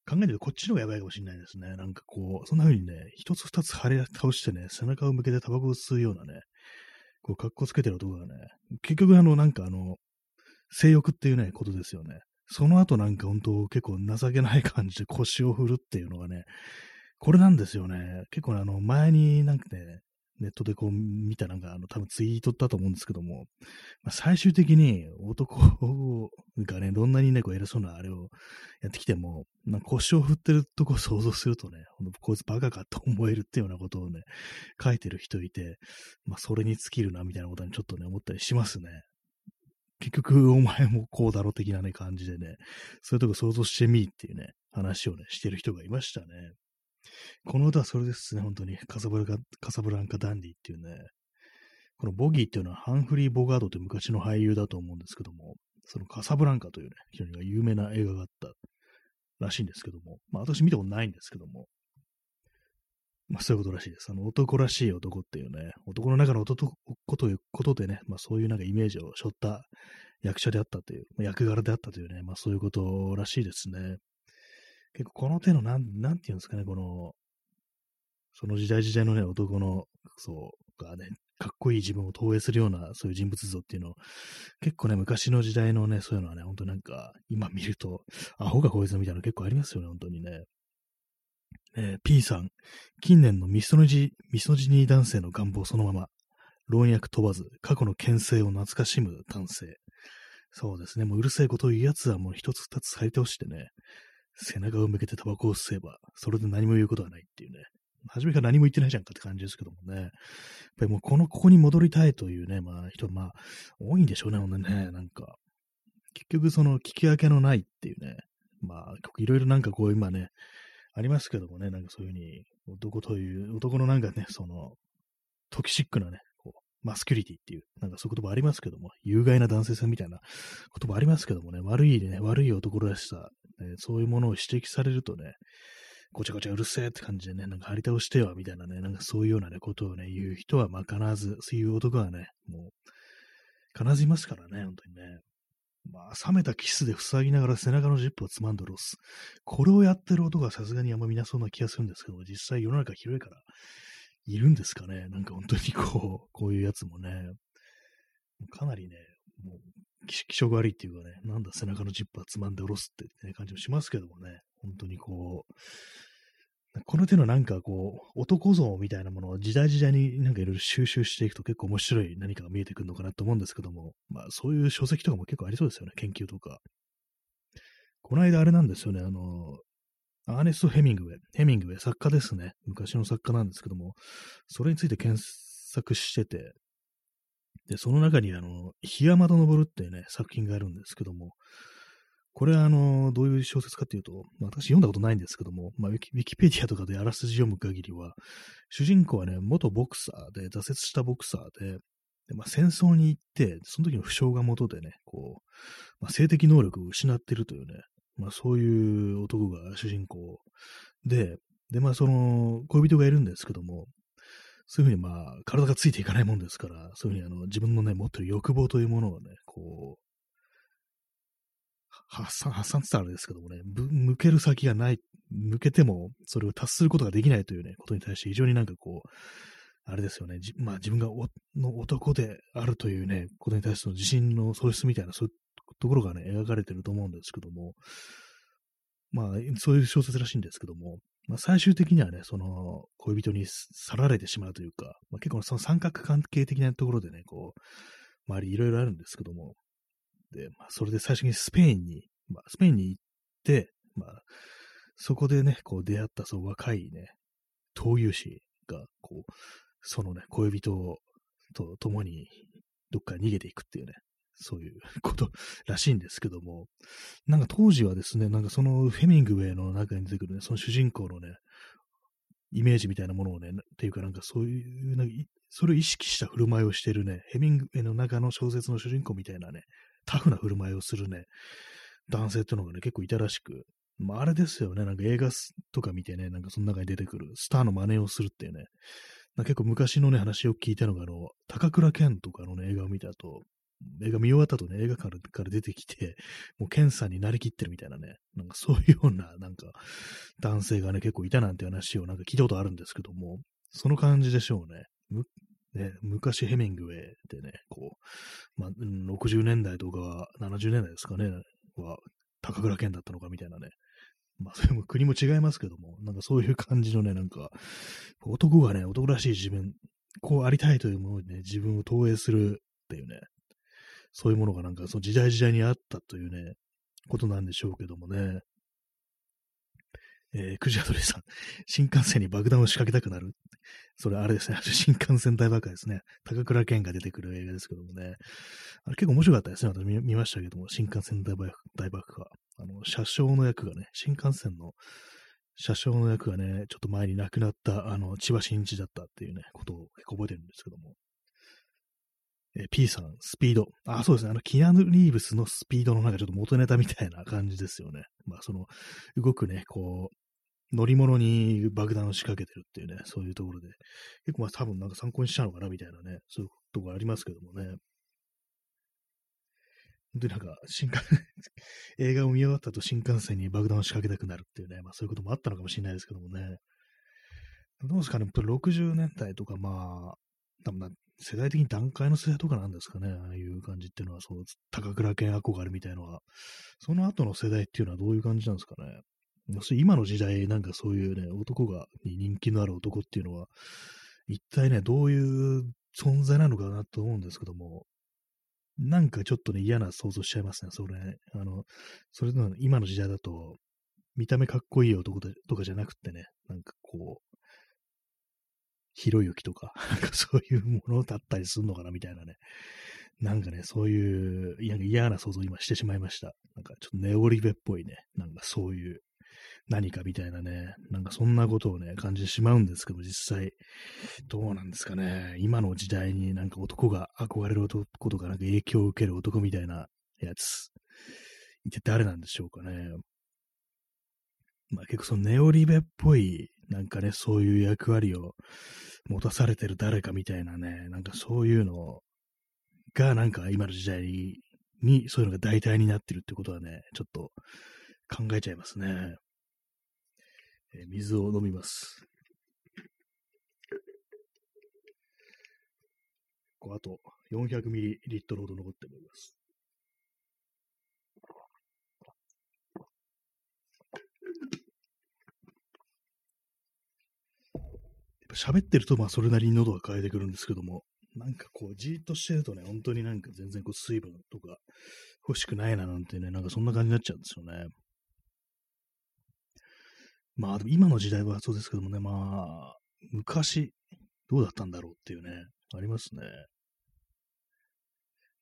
考えてるとこっちの方がやばいかもしれないですね。なんかこう、そんな風にね、一つ二つ腫れ倒してね、背中を向けてタバコを吸うようなね、こう、格好つけてる男がね、結局あの、なんかあの、性欲っていうね、ことですよね。その後なんか本当結構情けない感じで腰を振るっていうのがね、これなんですよね。結構あの、前になんかね、ネットでこう見たなんか、あの、多分ツイートだと思うんですけども、まあ、最終的に男がね、どんなにね、こう偉そうなあれをやってきても、腰を振ってるとこを想像するとね、こいつバカかと思えるっていうようなことをね、書いてる人いて、まあ、それに尽きるな、みたいなことにちょっとね、思ったりしますね。結局、お前もこうだろ的なね、感じでね、そういうとこ想像してみーっていうね、話をね、してる人がいましたね。この歌はそれですね、本当に。カサブランカ、サブランカダンディっていうね。このボギーっていうのはハンフリー・ボガードという昔の俳優だと思うんですけども、そのカサブランカというね、非常に有名な映画があったらしいんですけども、まあ私見たことないんですけども、まあそういうことらしいです。あの男らしい男っていうね、男の中の男ということでね、まあそういうなんかイメージを背負った役者であったという、まあ、役柄であったというね、まあそういうことらしいですね。結構この手のなん、なんていうんですかね、この、その時代時代のね、男の、そう、がね、かっこいい自分を投影するような、そういう人物像っていうの、結構ね、昔の時代のね、そういうのはね、本当なんか、今見ると、アホがこいつみたいなの結構ありますよね、本当にね。えー、P さん、近年のミソノジ、ミソジニー男性の願望そのまま、老若問わず、過去の牽制を懐かしむ男性。そうですね、もううるさいことを言う奴はもう一つ二つ咲いてほしくてね、背中を向けてタバコを吸えば、それで何も言うことはないっていうね。初めから何も言ってないじゃんかって感じですけどもね。やっぱりもうこの、ここに戻りたいというね、まあ人、まあ、多いんでしょうね、ほんとね、なんか。結局その聞き分けのないっていうね。まあ、いろいろなんかこう今ね、ありますけどもね、なんかそういうふうに、男という、男のなんかね、その、トキシックなね、こうマスキュリティっていう、なんかそういう言葉ありますけども、有害な男性性みたいな言葉ありますけどもね、悪いね、悪い男らしさ、ね、そういうものを指摘されるとね、ごちゃごちゃうるせえって感じでね、なんか張り倒してよ、みたいなね、なんかそういうようなね、ことをね、言う人は、まあ必ず、そういう男はね、もう、必ずいますからね、本当にね。まあ、冷めたキスで塞ぎながら背中のジップをつまんで下ろす。これをやってる男はさすがにあんま見なそうな気がするんですけど、実際世の中広いから、いるんですかね？なんか本当にこう、こういうやつもね、かなりね、もう気色悪いっていうかね、なんだ背中のジッパーつまんで下ろすって、ね、感じもしますけどもね、本当にこう、この手のなんかこう、男像みたいなものを時代時代になんかいろいろ収集していくと結構面白い何かが見えてくるのかなと思うんですけども、まあそういう書籍とかも結構ありそうですよね、研究とか。この間あれなんですよね、あの、アーネスト・ヘミングウェイ、ヘミングウェイ作家ですね、昔の作家なんですけども、それについて検索してて、で、その中にあの、檜山と登るっていうね、作品があるんですけども、これはあの、どういう小説かっていうと、まあ、私読んだことないんですけども、まあ、ウィキペディアとかであらすじ読む限りは、主人公はね、元ボクサーで、挫折したボクサーで、でまあ、戦争に行って、その時の負傷が元でね、こう、まあ、性的能力を失ってるというね、まあ、そういう男が主人公で、で、まあ、その、恋人がいるんですけども、そういうふうにまあ、体がついていかないもんですから、そういうふうにあの、自分のね、持ってる欲望というものをね、こ、発散、発散って言ったらあれですけどもね、向ける先がない、向けてもそれを達することができないというね、ことに対して非常になんかこう、あれですよね、まあ自分がの男であるというね、ことに対しての自信の喪失みたいな、そういうところがね、描かれてると思うんですけども、まあ、そういう小説らしいんですけども、まあ、最終的にはね、その恋人に去られてしまうというか、まあ、結構その三角関係的なところでね、こう、周りいろいろあるんですけども、で、まあ、それで最初にスペインに、まあ、スペインに行って、まあ、そこでね、こう出会ったそう若いね、闘牛士が、こう、そのね、恋人と共にどっか逃げていくっていうね、そういうことらしいんですけども、なんか当時はですね、なんかそのフェミングウェイの中に出てくるね、その主人公のね、イメージみたいなものをね、っていうかなんかそういう、なんかそれを意識した振る舞いをしてるね、ヘミングウェイの中の小説の主人公みたいなね、タフな振る舞いをするね、男性っていうのがね、結構いたらしく、まあ、あれですよね、なんか映画とか見てね、なんかその中に出てくるスターの真似をするっていうね、結構昔のね、話を聞いたのが、あの、高倉健とかのね、映画を見た後、映画見終わった後ね、映画館から出てきて、もうケンさんになりきってるみたいなね、なんかそういうような、なんか、男性がね、結構いたなんて話をなんか聞いたことあるんですけども、その感じでしょうね。ね、昔ヘミングウェイでね、こう、まあ、60年代とか70年代ですかね、は、高倉健だったのかみたいなね。まあ、それも国も違いますけども、なんかそういう感じのね、なんか、男がね、男らしい自分、こうありたいというものにね、自分を投影するっていうね、そういうものがなんかその時代時代にあったというね、ことなんでしょうけどもね。えー、クジアドリさん、新幹線に爆弾を仕掛けたくなる。それあれですね、新幹線大爆破ですね。高倉健が出てくる映画ですけどもね。あれ結構面白かったですね。私見ましたけども、新幹線大爆大爆破。あの、車掌の役がね、新幹線の車掌の役がね、ちょっと前に亡くなった、あの、千葉真一だったっていうね、ことを結構覚えてるんですけども。えー、P さん、スピード。あ、そうですね。あの、キアヌ・リーブスのスピードのなんかちょっと元ネタみたいな感じですよね。まあ、その、動くね、こう、乗り物に爆弾を仕掛けてるっていうね、そういうところで、結構まあ多分なんか参考にしたのかなみたいなね、そういうとこありますけどもね。で、なんか、新幹 映画を見終わった後新幹線に爆弾を仕掛けたくなるっていうね、まあそういうこともあったのかもしれないですけどもね。どうですかね、60年代とか、まあ、多分な世代的に段階の世代とかなんですかね、ああいう感じっていうのは、そう、高倉健憧れみたいのは、その後の世代っていうのはどういう感じなんですかね。今の時代、なんかそういうね、男が、に人気のある男っていうのは、一体ね、どういう存在なのかなと思うんですけども、なんかちょっとね、嫌な想像しちゃいますね、それ、ね。あの、それの今の時代だと、見た目かっこいい男とかじゃなくてね、なんかこう、ひろゆきとか、なんかそういうものだったりするのかなみたいなね。なんかね、そういう、嫌な想像を今してしまいました。なんかちょっとネオリベっぽいね、なんかそういう何かみたいなね、なんかそんなことをね、感じてしまうんですけど、実際、どうなんですかね。今の時代になんか男が憧れる男とかなんか影響を受ける男みたいなやつ、一体誰なんでしょうかね。まあ結構そのネオリベっぽい、なんかね、そういう役割を持たされてる誰かみたいなね、なんかそういうのがなんか今の時代にそういうのが代替になってるってことはね、ちょっと考えちゃいますね。えー、水を飲みます。こうあと400ミリリットルほど残っております。喋ってると、まあ、それなりに喉が渇いてくるんですけども、なんかこう、じーっとしてるとね、本当になんか全然こう、水分とか欲しくないななんてね、なんかそんな感じになっちゃうんですよね。まあ、今の時代はそうですけどもね、まあ、昔、どうだったんだろうっていうね、ありますね。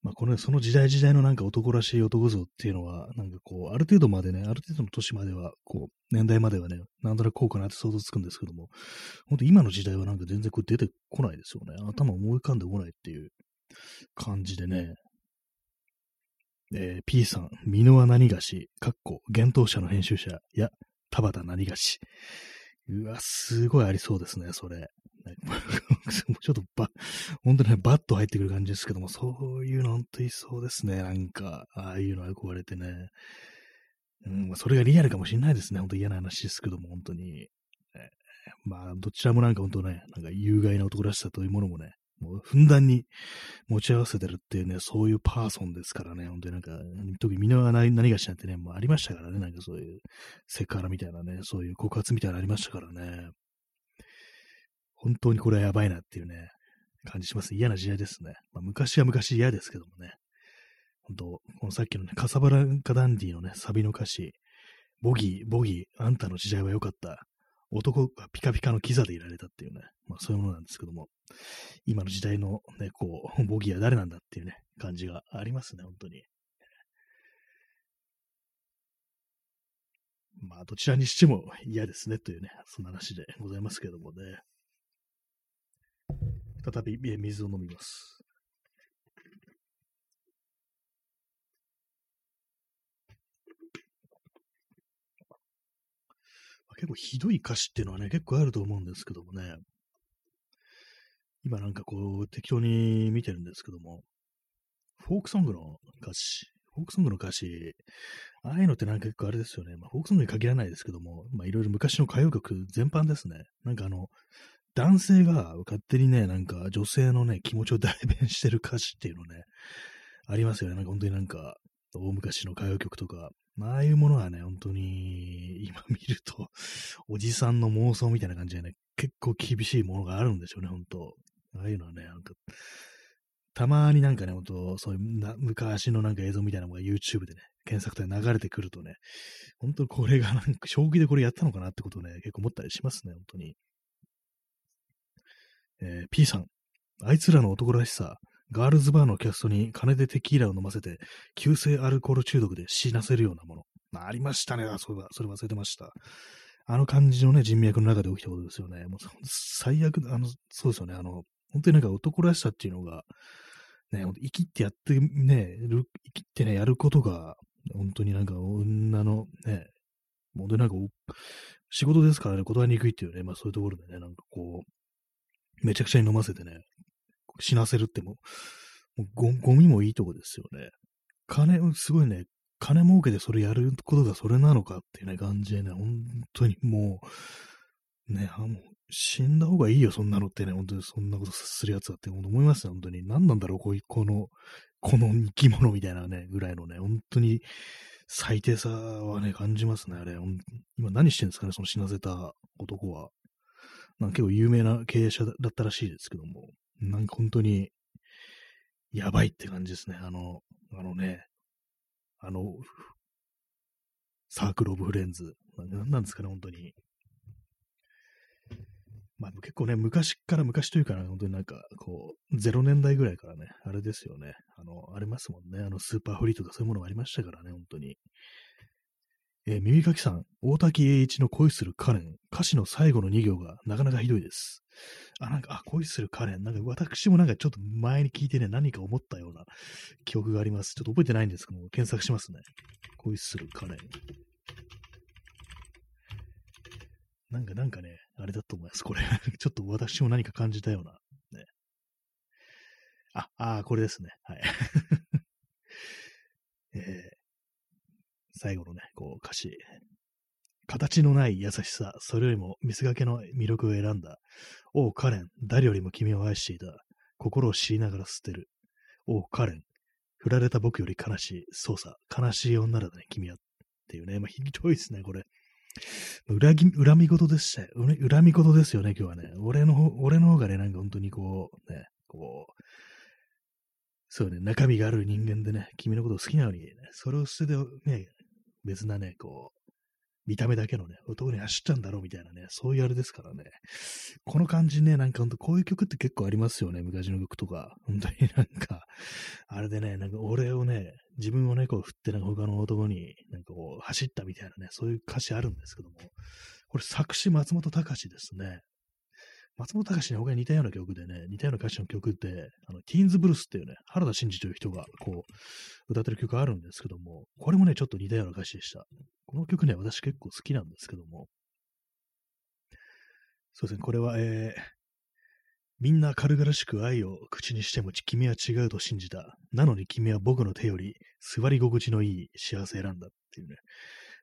まあ、この、その時代時代のなんか男らしい男像っていうのは、なんかこう、ある程度までね、ある程度の年までは、こう、年代まではね、なんとなくこうかなって想像つくんですけども、本当今の時代はなんか全然こう出てこないですよね。頭思い浮かんでこないっていう感じでね。えー、P さん、箕輪何がし、かっこ、幻冬者の編集者、や、田畑何がし。うわ、すごいありそうですね、それ。ちょっとば、本当にね、バッと入ってくる感じですけども、そういうの本当にそうですね。なんか、ああいうの憧れてね。うん、それがリアルかもしれないですね。本当嫌な話ですけども、本当に。まあ、どちらもなんか本当ね、なんか有害な男らしさというものもね、もうふんだんに持ち合わせてるっていうね、そういうパーソンですからね、本当になんか、特に皆は何何がしなんてね、もうありましたからね、なんかそういうセクハラみたいなね、そういう告発みたいなのありましたからね。本当にこれはやばいなっていうね、感じします。嫌な時代ですね。まあ、昔は昔嫌ですけどもね。本当、このさっきのね、カサバランカダンディのね、サビの歌詞、ボギー、ボギー、あんたの時代は良かった。男がピカピカのキザでいられたっていうね、まあそういうものなんですけども、今の時代のね、こう、ボギーは誰なんだっていうね、感じがありますね、本当に。まあ、どちらにしても嫌ですね、というね、そんな話でございますけどもね。再び水を飲みます。結構ひどい歌詞っていうのはね、結構あると思うんですけどもね。今なんかこう、適当に見てるんですけども、フォークソングの歌詞、フォークソングの歌詞、ああいうのってなんか結構あれですよね。まあ、フォークソングに限らないですけども、まあいろいろ昔の歌謡曲全般ですね。なんかあの、男性が勝手にね、なんか女性のね、気持ちを代弁してる歌詞っていうのね、ありますよね。なんか本当になんか、大昔の歌謡曲とか、まあああいうものはね、本当に、今見ると、おじさんの妄想みたいな感じでね、結構厳しいものがあるんでしょうね、本当ああいうのはね、なんか、たまになんかね、本当そういうな昔のなんか映像みたいなのが YouTube でね、検索で流れてくるとね、本当これがなんか、将棋でこれやったのかなってことをね、結構思ったりしますね、本当に。えー、P さん、あいつらの男らしさ、ガールズバーのキャストに金でテキーラを飲ませて、急性アルコール中毒で死なせるようなもの。まあ、ありましたね。あ、そういえば、それ忘れてました。あの感じのね、人脈の中で起きたことですよね。もう最悪、あの、そうですよね。あの、本当になんか男らしさっていうのが、ね、生きってやってね、生きってね、やることが、本当になんか女のね、本当になんか、仕事ですからね、断りにくいっていうね、まあそういうところでね、なんかこう、めちゃくちゃに飲ませてね、死なせるっても、もうゴゴミもいいとこですよね。金、すごいね、金儲けでそれやることがそれなのかっていうね、感じでね、本当にもう、ね、あもう死んだ方がいいよ、そんなのってね、本当にそんなことするやつだって思いますよ、本当に。何なんだろう、こういう、この、この生き物みたいなね、ぐらいのね、本当に最低さはね、感じますね、あれ。今何してんですかね、その死なせた男は。なんか結構有名な経営者だったらしいですけども、なんか本当に、やばいって感じですね。あの、あのね、あの、Circle of Friends。何なんですかね、本当に。まあ結構ね、昔から昔というか、本当になんか、こう、0年代ぐらいからね、あれですよね。あの、ありますもんね。あの、スーパーフリーとかそういうものがありましたからね、本当に。えー、耳かきさん、大瀧詠一の恋するカレン、歌詞の最後の2行がなかなかひどいです。あ、なんか、あ、恋するカレン、なんか私もなんかちょっと前に聞いてね、何か思ったような記憶があります。ちょっと覚えてないんですけども、検索しますね。恋するカレン。なんか、なんかね、あれだと思います。これ ちょっと私も何か感じたような。ね。あ、あ、これですね。はい。えー最後のね、こう歌詞。形のない優しさ、それよりも見せかけの魅力を選んだ。おう、カレン、誰よりも君を愛していた。心を知りながら捨てる。おう、カレン、振られた僕より悲しい。そうさ、悲しい女だね、君は。っていうね、まあ、ひどいですね、これ。裏ぎ恨み事ですね。恨み事ですよね、今日はね。俺の方、俺の方がね、なんか本当にこう、ね、こう、そうね、中身がある人間でね、君のことを好きなのにね、それを捨ててね、別なね、こう、見た目だけのね、男に走ったんだろうみたいなね、そういうあれですからね。この感じね、なんかほんとこういう曲って結構ありますよね、昔の曲とか。本当になんか、あれでね、なんか俺をね、自分をね、こう振ってなんか他の男になんかこう走ったみたいなね、そういう歌詞あるんですけども、これ作詞松本隆ですね。松本隆に他に似たような曲でね、似たような歌詞の曲って、あの、ティーンズブルースっていうね、原田真二という人が、こう、歌ってる曲があるんですけども、これもね、ちょっと似たような歌詞でした。この曲ね、私結構好きなんですけども、そうですね、これは、えー、みんな軽々しく愛を口にしても君は違うと信じた。なのに君は僕の手より座り心地のいい幸せ選んだっていうね。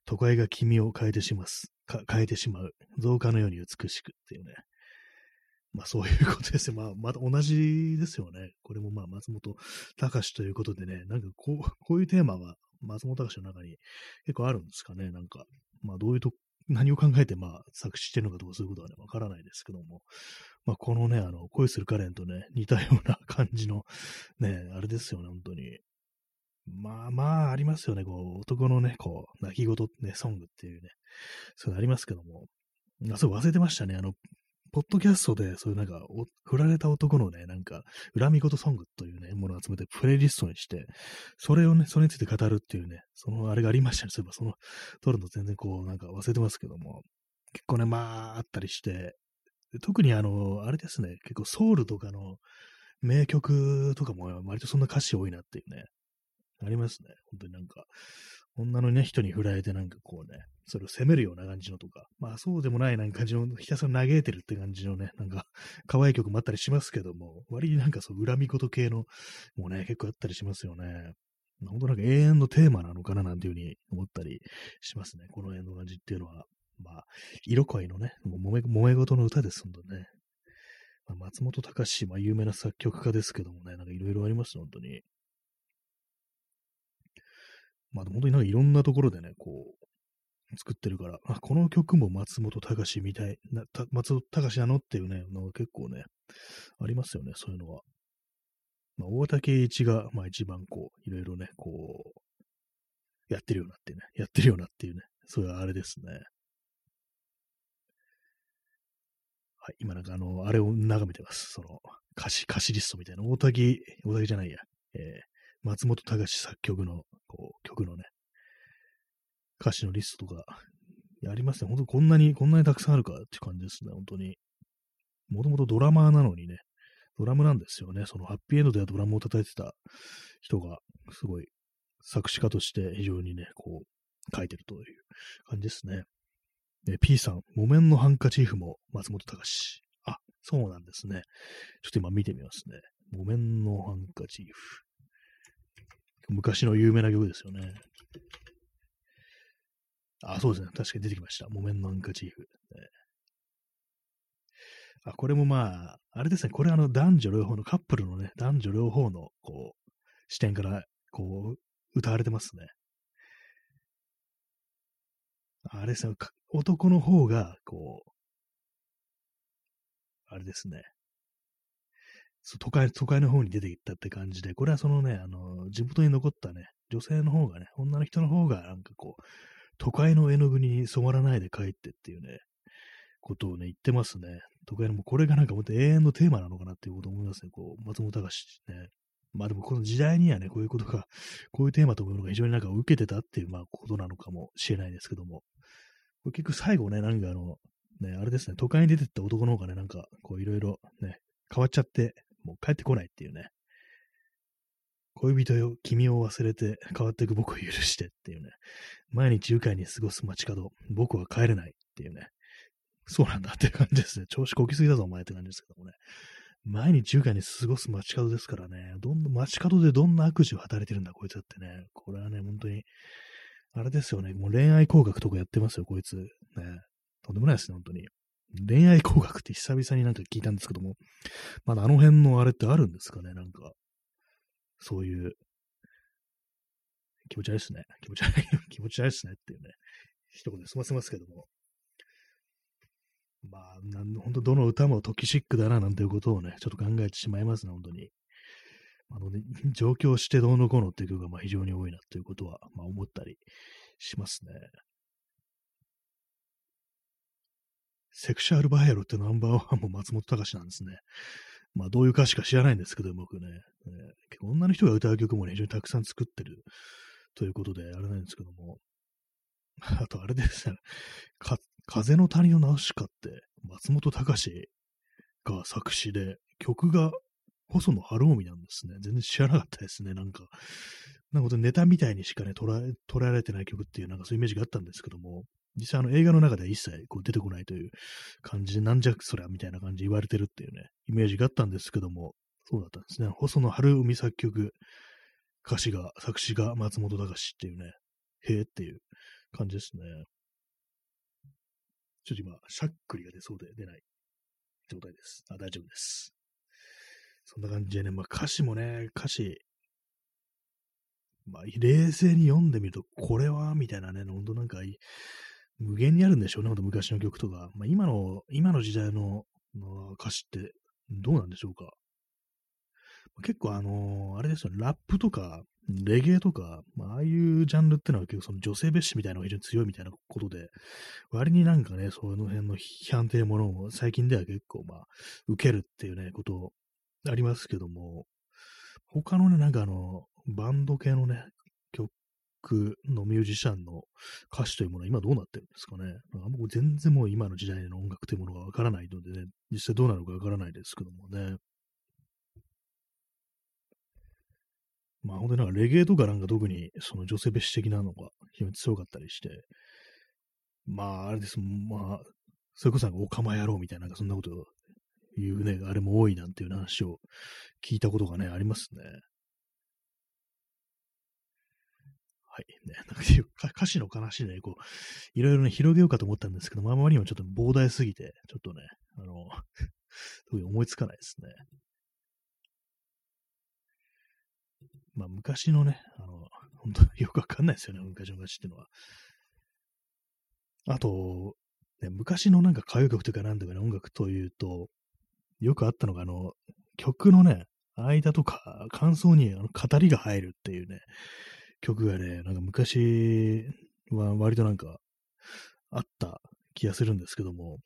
都会が君を変えてします。変えてしまう。増加のように美しくっていうね。まあそういうことですよ。まあまた同じですよね。これもまあ松本隆ということでね、なんかこう、こういうテーマが松本隆の中に結構あるんですかね。なんか、まあどういうと、何を考えてまあ作詞してるのかとかそういうことはね、わからないですけども。まあこのね、あの、恋するカレンとね、似たような 感じの、ね、あれですよね、本当に。まあまあ、ありますよね。こう、男のね、こう、泣き言、ね、ソングっていうね、そういうのありますけども。あ、そう、忘れてましたね。あの、ポッドキャストで、そういうなんか、振られた男のね、なんか、恨み事ソングというね、ものを集めてプレイリストにして、それをね、それについて語るっていうね、そのあれがありましたね。そういえば、その、撮るの全然こう、なんか忘れてますけども、結構ね、まあ、あったりして、特にあの、あれですね、結構ソウルとかの名曲とかも割とそんな歌詞多いなっていうね、ありますね。本当になんか、女のね、人に振られてなんかこうね、それを責めるような感じのとか、まあそうでもないなんか感じの、ひたすら嘆いてるって感じのね、なんか、可愛い曲もあったりしますけども、割になんかそう、恨み事系の、もうね、結構あったりしますよね。本当なんか永遠のテーマなのかななんていうふうに思ったりしますね。この辺の感じっていうのは。まあ、色恋のね、もめ、揉め事の歌です、ほんとね。まあ、松本隆、まあ有名な作曲家ですけどもね、なんかいろいろあります、本当に。まあ、本当になんかいろんなところでね、こう、作ってるから、あ、この曲も松本隆みたいな、た松本隆なのっていうね、の結構ね、ありますよね、そういうのは。まあ、大竹一が、まあ一番こう、いろいろね、こう、やってるようなっていうね、やってるようなっていうね、そういうあれですね。はい、今なんかあの、あれを眺めてます。その、歌詞、歌詞リストみたいな。大竹、大竹じゃないや。えー、松本隆作曲の、こう、曲のね、歌詞のリストとか、ありますね。本当こんなに、こんなにたくさんあるかって感じですね、本当に。もともとドラマーなのにね、ドラムなんですよね。そのハッピーエンドではドラムを叩いてた人が、すごい作詞家として非常にね、こう、書いてるという感じですね。え P さん、木綿のハンカチーフも松本隆。あ、そうなんですね。ちょっと今見てみますね。木綿のハンカチーフ。昔の有名な曲ですよね。あ、そうですね。確かに出てきました。木綿のハンカチーフ。ね、あ、これもまあ、あれですね。これあの男女両方のカップルのね、男女両方のこう、視点からこう、歌われてますね。あれですね。男の方が、こう、あれですね。都会、都会の方に出て行ったって感じで、これはそのね、あの、地元に残ったね、女性の方がね、女の人の方が、なんかこう、都会の絵の具に染まらないで帰ってっていうね、ことをね、言ってますね。都会の、もこれがなんか本当永遠のテーマなのかなっていうこと思いますね。こう、松本隆ね。まあでもこの時代にはね、こういうことが、こういうテーマというのが非常になんか受けてたっていう、まあことなのかもしれないですけども。これ結局最後ね、なんかあの、ね、あれですね、都会に出てった男の方がね、なんか、こういろいろね、変わっちゃって、もう帰ってこないっていうね。恋人よ、君を忘れて変わっていく僕を許してっていうね。毎日愉快に過ごす街角、僕は帰れないっていうね。そうなんだって感じですね。調子こきすぎだぞ、お前って感じですけどもね。毎日愉快に過ごす街角ですからね。どんな、街角でどんな悪事を働いてるんだ、こいつだってね。これはね、本当に、あれですよね。もう恋愛工学とかやってますよ、こいつ。ね。とんでもないですね、本当に。恋愛工学って久々になんか聞いたんですけども、まだあの辺のあれってあるんですかね？なんか、そういう、気持ち悪いですね。気持ち悪い、気持ち悪いですねっていうね、一言で済ませますけども。まあ、なん本当どの歌もトキシックだななんていうことをね、ちょっと考えてしまいますね、本当に。あのね、上京してどうのこうのっていう曲がまあ非常に多いなということは、まあ思ったりしますね。セクシャルバイオロってナンバーワンも松本隆なんですね。まあ、どういう歌詞か知らないんですけど、僕ね。えー、女の人が歌う曲もね、非常にたくさん作ってるということで、あれなんですけども。あと、あれですね。か、風の谷のナウシカって、松本隆が作詞で、曲が細野晴臣なんですね。全然知らなかったですね。なんか、なんかネタみたいにしかね、捉え、捉えられてない曲っていう、なんかそういうイメージがあったんですけども、実際あの映画の中では一切こう出てこないという感じで、なんじゃそりゃみたいな感じで言われてるっていうね、イメージがあったんですけども、そうだったんですね。細野晴臣作曲、歌詞が、作詞が松本隆っていうね、へえっていう感じですね。ちょっと今、しゃっくりが出そうで出ない状態です。あ、大丈夫です。そんな感じでね、まあ歌詞もね、歌詞、まあ冷静に読んでみると、これは、みたいなね、ほんとなんか、無限にあるんでしょうね、ほんと昔の曲とか。まあ今の、今の時代の歌詞ってどうなんでしょうか。結構あのー、あれですよね、ラップとか、レゲエとか、まあ、ああいうジャンルってのは結構その女性蔑視みたいなのが非常に強いみたいなことで、割になんかね、その辺の批判というものを最近では結構まあ、受けるっていうね、ことありますけども、他のね、なんかあの、バンド系のね、のミュージシャンの歌詞というものは今どうなってるんですかね。なんか僕全然もう今の時代の音楽というものがわからないのでね、実際どうなのかわからないですけどもね。まあ本当になんかレゲエとかなんか特にその女性蔑視的なのが非常に強かったりして、まああれです、まあ、それこそなんかおかま野郎みたいな、そんなこと言うね、あれも多いなんていう話を聞いたことがね、ありますね。はい。ね、なんか歌詞の話でね、こう、いろいろね、広げようかと思ったんですけど、まあまりにもちょっと膨大すぎて、ちょっとね、あの、特に思いつかないですね。まあ、昔のね、あの、本当よくわかんないですよね、昔の昔っていうのは。あと、ね、昔のなんか歌謡曲というかなんとかね、音楽というと、よくあったのが、あの、曲のね、間とか、感想にあの語りが入るっていうね、曲がね、なんか昔は割となんか、あった気がするんですけども、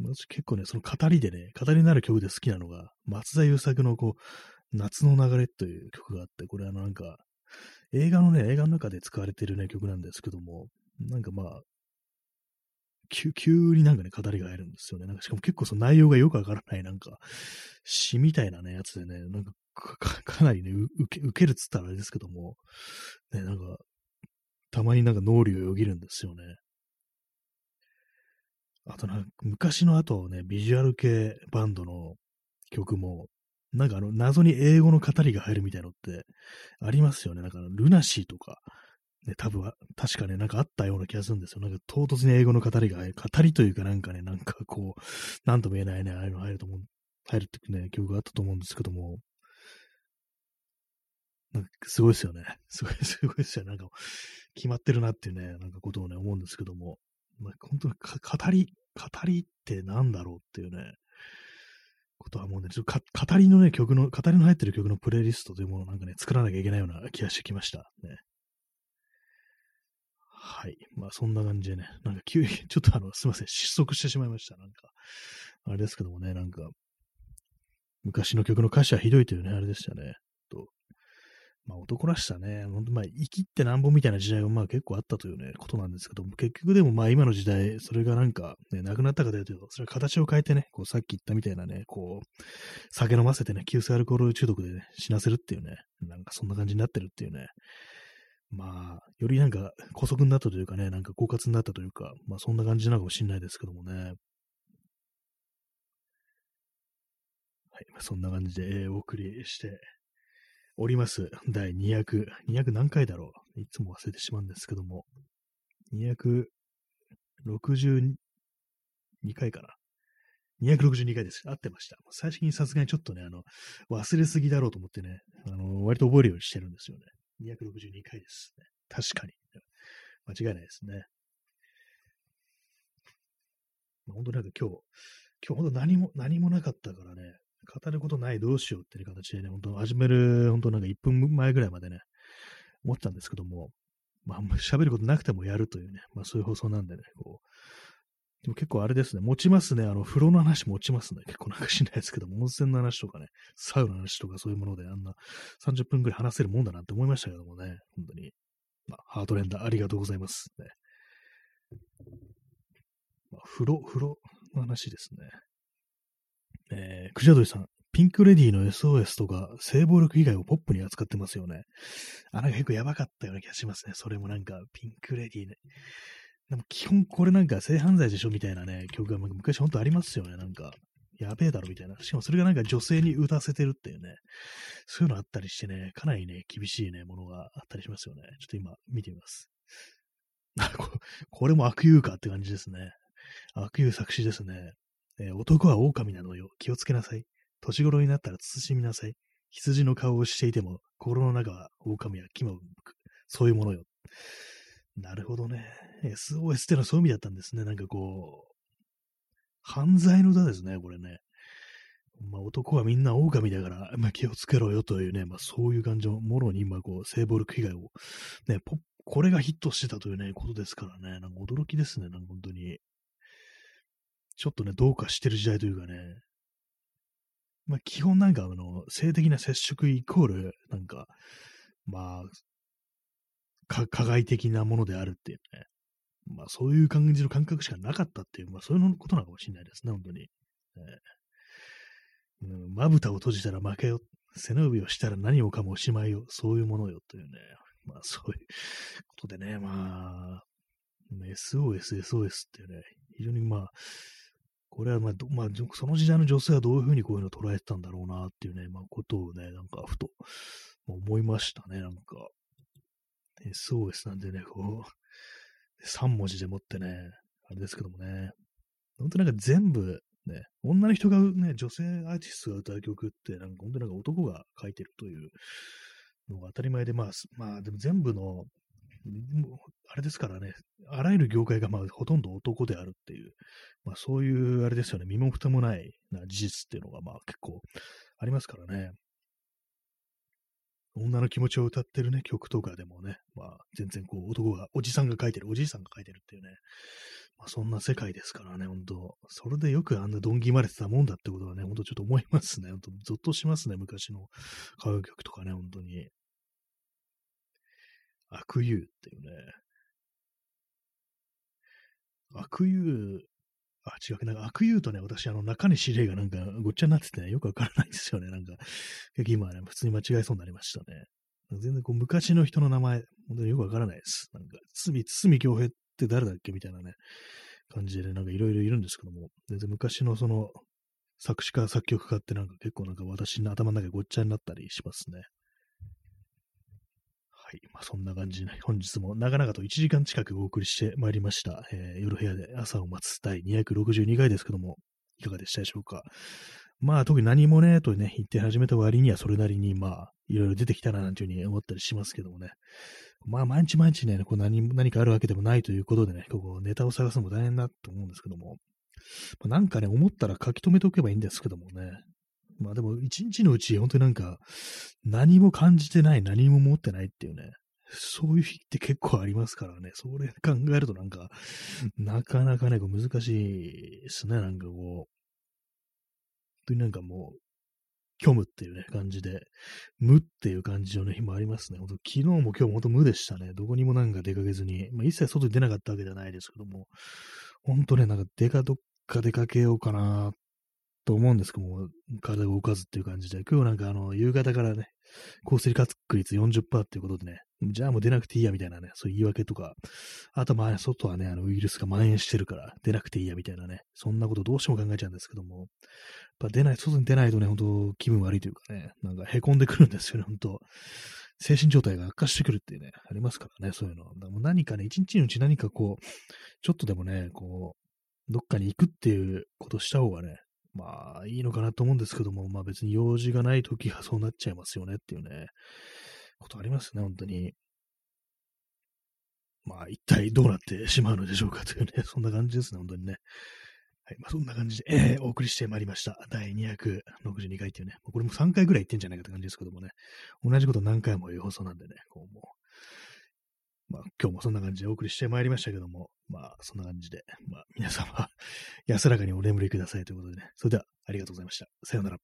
私結構ね、その語りでね、語りになる曲で好きなのが、松田優作のこう、夏の流れという曲があって、これあのなんか、映画のね、映画の中で使われてるね、曲なんですけども、なんかまあ、急急になんかね、語りが入るんですよね。なんかしかも結構その内容がよくわからない、なんか、詩みたいなね、やつでね、なんかか かなりね、受け、受けるっつったらあれですけども、ね、なんか、たまになんか脳裏をよぎるんですよね。あとなんか、昔の後ね、ビジュアル系バンドの曲も、なんかあの、謎に英語の語りが入るみたいのってありますよね。なんか、ルナシーとか、ね、多分、確かね、なんかあったような気がするんですよ。なんか唐突に英語の語りが入る。語りというかなんかね、なんかこう、なんとも言えないね、ああいうの入ると思う、入るってね、曲があったと思うんですけども、すごいですよね。すごい、すごいですよ。なんか、決まってるなっていうね、なんかことをね、思うんですけども、まあ、本当に語り、語りってなんだろうっていうね、ことはもうね、ちょっと語りのね、曲の、語りの入ってる曲のプレイリストというものをなんかね、作らなきゃいけないような気がしてきました。ね。はい。まあそんな感じでね、なんか急に、ちょっとあの、すいません、失速してしまいました。なんか、あれですけどもね、なんか、昔の曲の歌詞はひどいというね、あれでしたね。とまあ男らしさね、ほんとまあ生きってなんぼみたいな時代がまあ結構あったというね、ことなんですけども、結局でもまあ今の時代、それがなんかね、なくなったかというと、それは形を変えてね、こうさっき言ったみたいなね、こう、酒飲ませてね、急性アルコール中毒でね、死なせるっていうね、なんかそんな感じになってるっていうね、まあ、よりなんか、古速になったというかね、なんか狡猾になったというか、まあそんな感じなのかもしれないですけどもね。はい、そんな感じで、えー、お送りしております。第200、200何回だろういつも忘れてしまうんですけども、262回かな。262回です。合ってました。最初にさすがにちょっとね、あの、忘れすぎだろうと思ってね、あの、割と覚えるようにしてるんですよね。262回ですね。確かに。間違いないですね。本当になんか今日、今日本当何も、何もなかったからね、語ることないどうしようっていう形でね、本当始める、本当なんか1分前ぐらいまでね、思ったんですけども、まあ、あんまり喋ることなくてもやるというね、まあそういう放送なんでね、こう、でも結構あれですね、持ちますね。あの、風呂の話持ちますね。結構なんかしないですけども、温泉の話とかね、サウナの話とかそういうものであんな30分くらい話せるもんだなって思いましたけどもね、本当に。まあ、ハートレンダーありがとうございます。ねまあ、風呂、風呂の話ですね。えー、クジャドリさん、ピンクレディの SOS とか、性暴力以外をポップに扱ってますよね。あ、なんか結構やばかったような気がしますね。それもなんか、ピンクレディね。でも基本これなんか性犯罪でしょみたいなね、曲が昔本当ありますよね。なんか、やべえだろみたいな。しかもそれがなんか女性に歌わせてるっていうね。そういうのあったりしてね、かなりね、厳しいね、ものがあったりしますよね。ちょっと今見てみます。これも悪友かって感じですね。悪友作詞ですね。えー、男は狼なのよ。気をつけなさい。年頃になったら慎みなさい。羊の顔をしていても、心の中は狼や牙を向く。そういうものよ。なるほどね。SOS ってのはそういう意味だったんですね。なんかこう、犯罪の歌ですね、これね。まあ、男はみんな狼だから、まあ、気をつけろよというね、まあ、そういう感じのものに今、こう、性暴力被害を、ね、これがヒットしてたというね、ことですからね、なんか驚きですね、なんか本当に。ちょっとね、どうかしてる時代というかね、まあ、基本なんかあの、性的な接触イコール、なんか、まあ、加害的なものであるっていうね。まあ、そういう感じの感覚しかなかったっていう、まあ、そういうことなのかもしれないですね、本当に。えー、うん、まぶたを閉じたら負けよ。背伸びをしたら何をかもおしまいよ。そういうものよというね。まあ、そういうことでね、まあ、SOS、SOS っていうね、非常にまあ、これはまあ、まあ、その時代の女性はどういうふうにこういうのを捉えてたんだろうなっていうね、まあ、ことをね、なんかふと思いましたね、なんか。SOS なんでね、こう、3文字でもってね、あれですけどもね、本当なんか全部、ね、女の人がね、女性アーティストが歌う曲って、なんか本当なんか男が書いてるというのが当たり前で、まあ、まあでも全部のあれですからね、あらゆる業界がまあほとんど男であるっていう、まあそういう、あれですよね、身も蓋もないな事実っていうのがまあ結構ありますからね。女の気持ちを歌ってるね、曲とかでもね、まあ全然こう男が、おじさんが書いてる、おじいさんが書いてるっていうね、まあそんな世界ですからね、ほんと。それでよくあんなドンギまれてたもんだってことはね、ほんとちょっと思いますね。ほんと、ゾッとしますね、昔の歌謡曲とかね、本当に。悪友っていうね。悪友、あ、違う、なんか悪友とね、私、あの、中西礼がなんかごっちゃになっててね、よくわからないんですよね。なんか、結今ね、普通に間違えそうになりましたね。全然こう、昔の人の名前、本当によくわからないです。なんか、堤、堤京平って誰だっけみたいなね、感じで、なんかいろいろいるんですけども、全然昔のその、作詞家、作曲家ってなんか結構なんか私の頭の中ごっちゃになったりしますね。はい。まあ、そんな感じで、本日も長々と1時間近くお送りしてまいりました。えー、夜部屋で朝を待つ第262回ですけども、いかがでしたでしょうか。まあ、特に何もね、とね、言って始めた割にはそれなりに、まあ、いろいろ出てきたななんていうふうに思ったりしますけどもね。まあ、毎日毎日ね、こう何何かあるわけでもないということでね、ここネタを探すのも大変だと思うんですけども、まあ、なんかね、思ったら書き留めておけばいいんですけどもね、まあでも一日のうち本当になんか何も感じてない、何も持ってないっていうね、そういう日って結構ありますからね、それ考えるとなんか、なかなかね、難しいですね、なんかこう、本当になんかもう、虚無っていうね、感じで、無っていう感じの、日もありますね。本当昨日も今日も本当無でしたね。どこにもなんか出かけずに、まあ、一切外に出なかったわけじゃないですけども、本当ね、なんか出かどっか出かけようかなと思うんですけども、体が動かずっていう感じで、今日なんかあの、夕方からね、降水確率40%っていうことでね、じゃあもう出なくていいやみたいなね、そういう言い訳とか、あとまあ、外はね、あの、ウイルスが蔓延してるから出なくていいやみたいなね、そんなことどうしても考えちゃうんですけども、やっぱ出ない、外に出ないとね、本当気分悪いというかね、なんか凹んでくるんですよね、本当精神状態が悪化してくるっていうね、ありますからね、そういうの。だもう何かね、一日のうち何かこう、ちょっとでもね、こう、どっかに行くっていうことした方がね、まあ、いいのかなと思うんですけども、まあ別に用事がないときはそうなっちゃいますよねっていうね、ことありますね、本当に。まあ、一体どうなってしまうのでしょうかというね、そんな感じですね、本当にね。はい、まあ、そんな感じで、えー、お送りしてまいりました。第262回っていうね、これも3回ぐらい言ってんじゃないかって感じですけどもね、同じこと何回も言う放送なんでね、こうもう、まあ、今日もそんな感じでお送りしてまいりましたけども、まあ、そんな感じで、まあ、皆様、安らかにお眠りくださいということでね。それでは、ありがとうございました。さようなら。